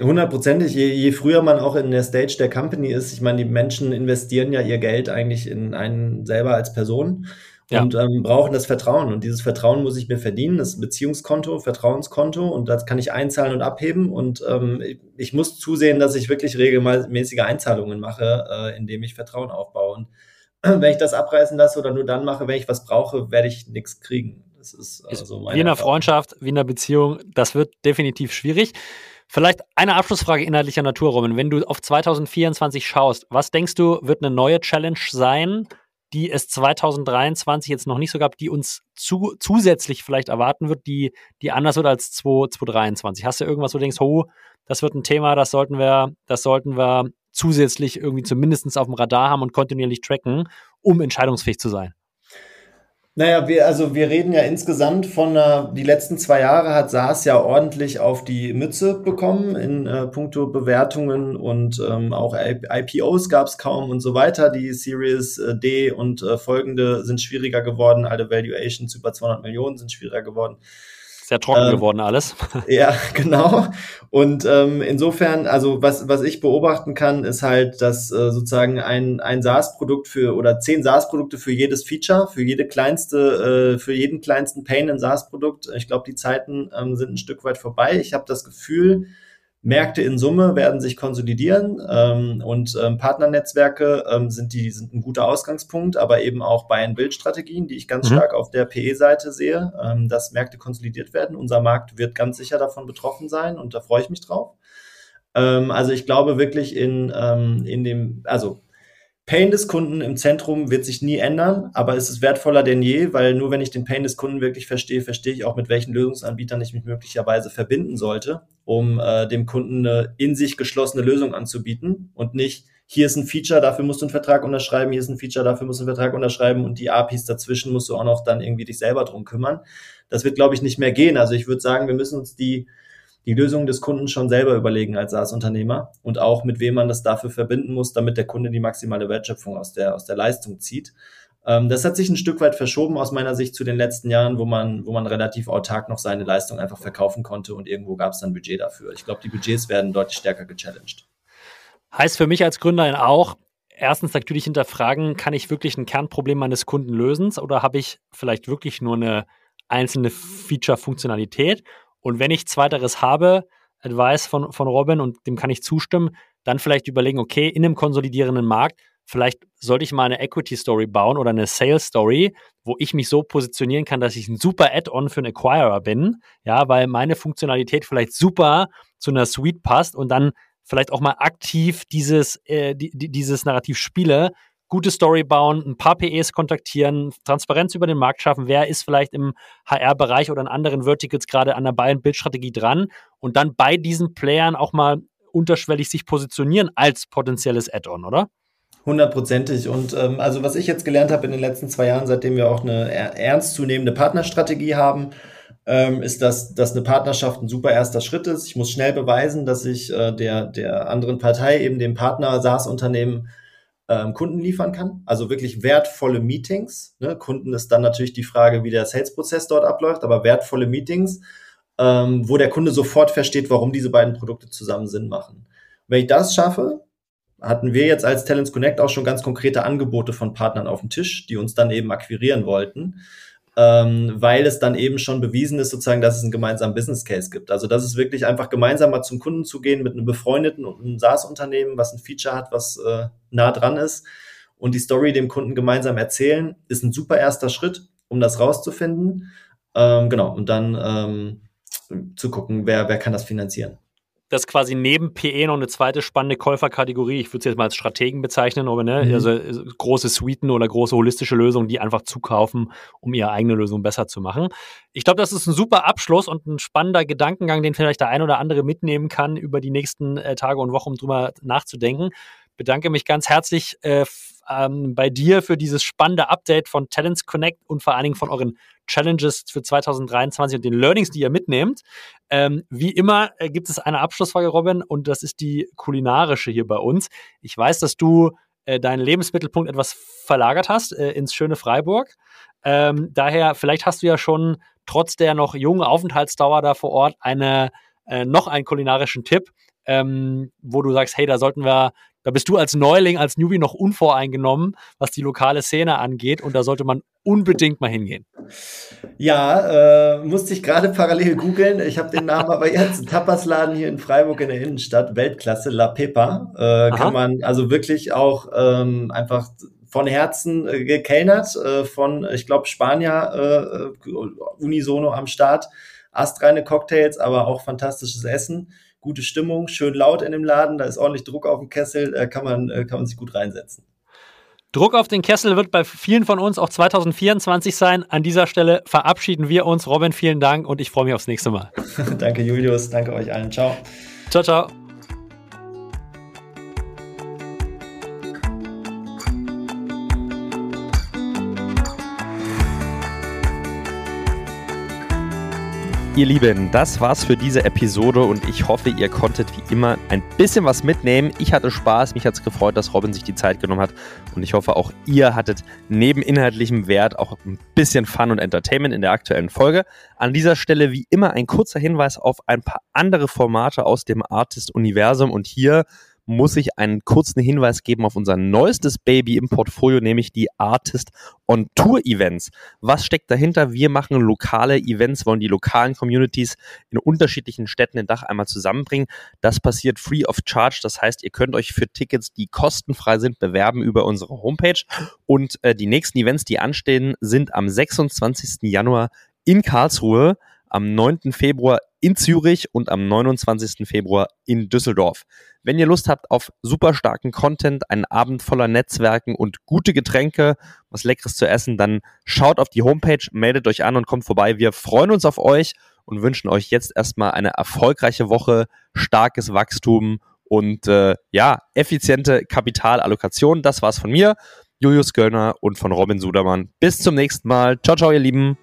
Hundertprozentig, je, je früher man auch in der Stage der Company ist, ich meine, die Menschen investieren ja ihr Geld eigentlich in einen selber als Person ja. und ähm, brauchen das Vertrauen. Und dieses Vertrauen muss ich mir verdienen. Das ist ein Beziehungskonto, Vertrauenskonto und das kann ich einzahlen und abheben. Und ähm, ich muss zusehen, dass ich wirklich regelmäßige Einzahlungen mache, äh, indem ich Vertrauen aufbaue. Und äh, (clears throat) wenn ich das abreißen lasse oder nur dann mache, wenn ich was brauche, werde ich nichts kriegen. Das ist also meine Wie in einer Freundschaft, wie in einer Beziehung, das wird definitiv schwierig. Vielleicht eine Abschlussfrage inhaltlicher Natur, Roman. Wenn du auf 2024 schaust, was denkst du, wird eine neue Challenge sein, die es 2023 jetzt noch nicht so gab, die uns zu, zusätzlich vielleicht erwarten wird, die, die anders wird als 2023? Hast du irgendwas, wo du denkst, oh, das wird ein Thema, das sollten wir, das sollten wir zusätzlich irgendwie zumindest auf dem Radar haben und kontinuierlich tracken, um entscheidungsfähig zu sein? Naja, wir, also wir reden ja insgesamt von, äh, die letzten zwei Jahre hat SaaS ja ordentlich auf die Mütze bekommen in äh, puncto Bewertungen und ähm, auch IPOs gab es kaum und so weiter. Die Series äh, D und äh, folgende sind schwieriger geworden, alle Valuations über 200 Millionen sind schwieriger geworden. Sehr trocken ähm, geworden alles. (laughs) Ja, genau. Und ähm, insofern, also was, was ich beobachten kann, ist halt, dass äh, sozusagen ein, ein SaaS-Produkt für oder zehn SaaS-Produkte für jedes Feature, für jede kleinste, äh, für jeden kleinsten Pain ein SaaS-Produkt. Ich glaube, die Zeiten ähm, sind ein Stück weit vorbei. Ich habe das Gefühl, Märkte in Summe werden sich konsolidieren ähm, und ähm, Partnernetzwerke ähm, sind die sind ein guter Ausgangspunkt, aber eben auch Buy-and-Build-Strategien, die ich ganz mhm. stark auf der PE-Seite sehe, ähm, dass Märkte konsolidiert werden. Unser Markt wird ganz sicher davon betroffen sein und da freue ich mich drauf. Ähm, also ich glaube wirklich in ähm, in dem also Pain des Kunden im Zentrum wird sich nie ändern, aber es ist wertvoller denn je, weil nur wenn ich den Pain des Kunden wirklich verstehe, verstehe ich auch, mit welchen Lösungsanbietern ich mich möglicherweise verbinden sollte, um äh, dem Kunden eine in sich geschlossene Lösung anzubieten und nicht, hier ist ein Feature, dafür musst du einen Vertrag unterschreiben, hier ist ein Feature, dafür musst du einen Vertrag unterschreiben und die APIs dazwischen musst du auch noch dann irgendwie dich selber drum kümmern. Das wird, glaube ich, nicht mehr gehen. Also ich würde sagen, wir müssen uns die, die Lösung des Kunden schon selber überlegen als SaaS-Unternehmer und auch mit wem man das dafür verbinden muss, damit der Kunde die maximale Wertschöpfung aus der, aus der Leistung zieht. Ähm, das hat sich ein Stück weit verschoben aus meiner Sicht zu den letzten Jahren, wo man, wo man relativ autark noch seine Leistung einfach verkaufen konnte und irgendwo gab es dann Budget dafür. Ich glaube, die Budgets werden deutlich stärker gechallenged. Heißt für mich als Gründerin auch, erstens natürlich hinterfragen, kann ich wirklich ein Kernproblem meines Kunden lösen oder habe ich vielleicht wirklich nur eine einzelne Feature-Funktionalität? Und wenn ich zweiteres habe, Advice von, von Robin und dem kann ich zustimmen, dann vielleicht überlegen, okay, in einem konsolidierenden Markt, vielleicht sollte ich mal eine Equity Story bauen oder eine Sales Story, wo ich mich so positionieren kann, dass ich ein super Add-on für einen Acquirer bin, ja, weil meine Funktionalität vielleicht super zu einer Suite passt und dann vielleicht auch mal aktiv dieses, äh, die, dieses Narrativ spiele, gute Story bauen, ein paar PEs kontaktieren, Transparenz über den Markt schaffen, wer ist vielleicht im HR-Bereich oder in anderen Verticals gerade an der Buy-and-Build-Strategie dran und dann bei diesen Playern auch mal unterschwellig sich positionieren als potenzielles Add-on, oder? Hundertprozentig. Und ähm, also was ich jetzt gelernt habe in den letzten zwei Jahren, seitdem wir auch eine ernstzunehmende Partnerstrategie haben, ähm, ist, dass, dass eine Partnerschaft ein super erster Schritt ist. Ich muss schnell beweisen, dass ich äh, der, der anderen Partei, eben dem Partner SaaS-Unternehmen, ähm, Kunden liefern kann. Also wirklich wertvolle Meetings. Ne? Kunden ist dann natürlich die Frage, wie der Sales-Prozess dort abläuft, aber wertvolle Meetings, ähm, wo der Kunde sofort versteht, warum diese beiden Produkte zusammen Sinn machen. Wenn ich das schaffe, hatten wir jetzt als Talents Connect auch schon ganz konkrete Angebote von Partnern auf dem Tisch, die uns dann eben akquirieren wollten, ähm, weil es dann eben schon bewiesen ist, sozusagen, dass es einen gemeinsamen Business Case gibt. Also, dass es wirklich einfach gemeinsam mal zum Kunden zu gehen mit einem befreundeten und einem SaaS-Unternehmen, was ein Feature hat, was äh, nah dran ist und die Story dem Kunden gemeinsam erzählen, ist ein super erster Schritt, um das rauszufinden. Ähm, genau, und dann ähm, zu gucken, wer, wer kann das finanzieren dass quasi neben PE noch eine zweite spannende Käuferkategorie, ich würde es jetzt mal als Strategen bezeichnen, aber ne, mhm. also äh, große Suiten oder große holistische Lösungen, die einfach zukaufen, um ihre eigene Lösung besser zu machen. Ich glaube, das ist ein super Abschluss und ein spannender Gedankengang, den vielleicht der ein oder andere mitnehmen kann über die nächsten äh, Tage und Wochen, um drüber nachzudenken. Bedanke mich ganz herzlich äh, ähm, bei dir für dieses spannende Update von Talents Connect und vor allen Dingen von euren Challenges für 2023 und den Learnings, die ihr mitnehmt. Ähm, wie immer äh, gibt es eine Abschlussfrage, Robin, und das ist die kulinarische hier bei uns. Ich weiß, dass du äh, deinen Lebensmittelpunkt etwas verlagert hast äh, ins schöne Freiburg. Ähm, daher, vielleicht hast du ja schon trotz der noch jungen Aufenthaltsdauer da vor Ort eine, äh, noch einen kulinarischen Tipp, ähm, wo du sagst, hey, da sollten wir da bist du als Neuling, als Newbie noch unvoreingenommen, was die lokale Szene angeht. Und da sollte man unbedingt mal hingehen. Ja, äh, musste ich gerade parallel googeln. Ich habe den Namen aber jetzt. (laughs) Tapasladen hier in Freiburg in der Innenstadt, Weltklasse, La Pepa. Äh, kann man also wirklich auch ähm, einfach von Herzen äh, gekellnert, äh, von, ich glaube, Spanier äh, unisono am Start. Astreine Cocktails, aber auch fantastisches Essen gute Stimmung, schön laut in dem Laden, da ist ordentlich Druck auf dem Kessel, da kann man, äh, kann man sich gut reinsetzen. Druck auf den Kessel wird bei vielen von uns auch 2024 sein. An dieser Stelle verabschieden wir uns. Robin, vielen Dank und ich freue mich aufs nächste Mal. (laughs) danke, Julius. Danke euch allen. Ciao. Ciao, ciao. Ihr Lieben, das war's für diese Episode und ich hoffe, ihr konntet wie immer ein bisschen was mitnehmen. Ich hatte Spaß, mich hat's gefreut, dass Robin sich die Zeit genommen hat und ich hoffe, auch ihr hattet neben inhaltlichem Wert auch ein bisschen Fun und Entertainment in der aktuellen Folge. An dieser Stelle wie immer ein kurzer Hinweis auf ein paar andere Formate aus dem Artist-Universum und hier muss ich einen kurzen Hinweis geben auf unser neuestes Baby im Portfolio, nämlich die Artist on Tour Events. Was steckt dahinter? Wir machen lokale Events, wollen die lokalen Communities in unterschiedlichen Städten in Dach einmal zusammenbringen. Das passiert free of charge. Das heißt, ihr könnt euch für Tickets, die kostenfrei sind, bewerben über unsere Homepage. Und äh, die nächsten Events, die anstehen, sind am 26. Januar in Karlsruhe, am 9. Februar in Zürich und am 29. Februar in Düsseldorf. Wenn ihr Lust habt auf super starken Content, einen Abend voller Netzwerken und gute Getränke, was Leckeres zu essen, dann schaut auf die Homepage, meldet euch an und kommt vorbei. Wir freuen uns auf euch und wünschen euch jetzt erstmal eine erfolgreiche Woche, starkes Wachstum und äh, ja, effiziente Kapitalallokation. Das war's von mir, Julius Göllner und von Robin Sudermann. Bis zum nächsten Mal. Ciao, ciao, ihr Lieben.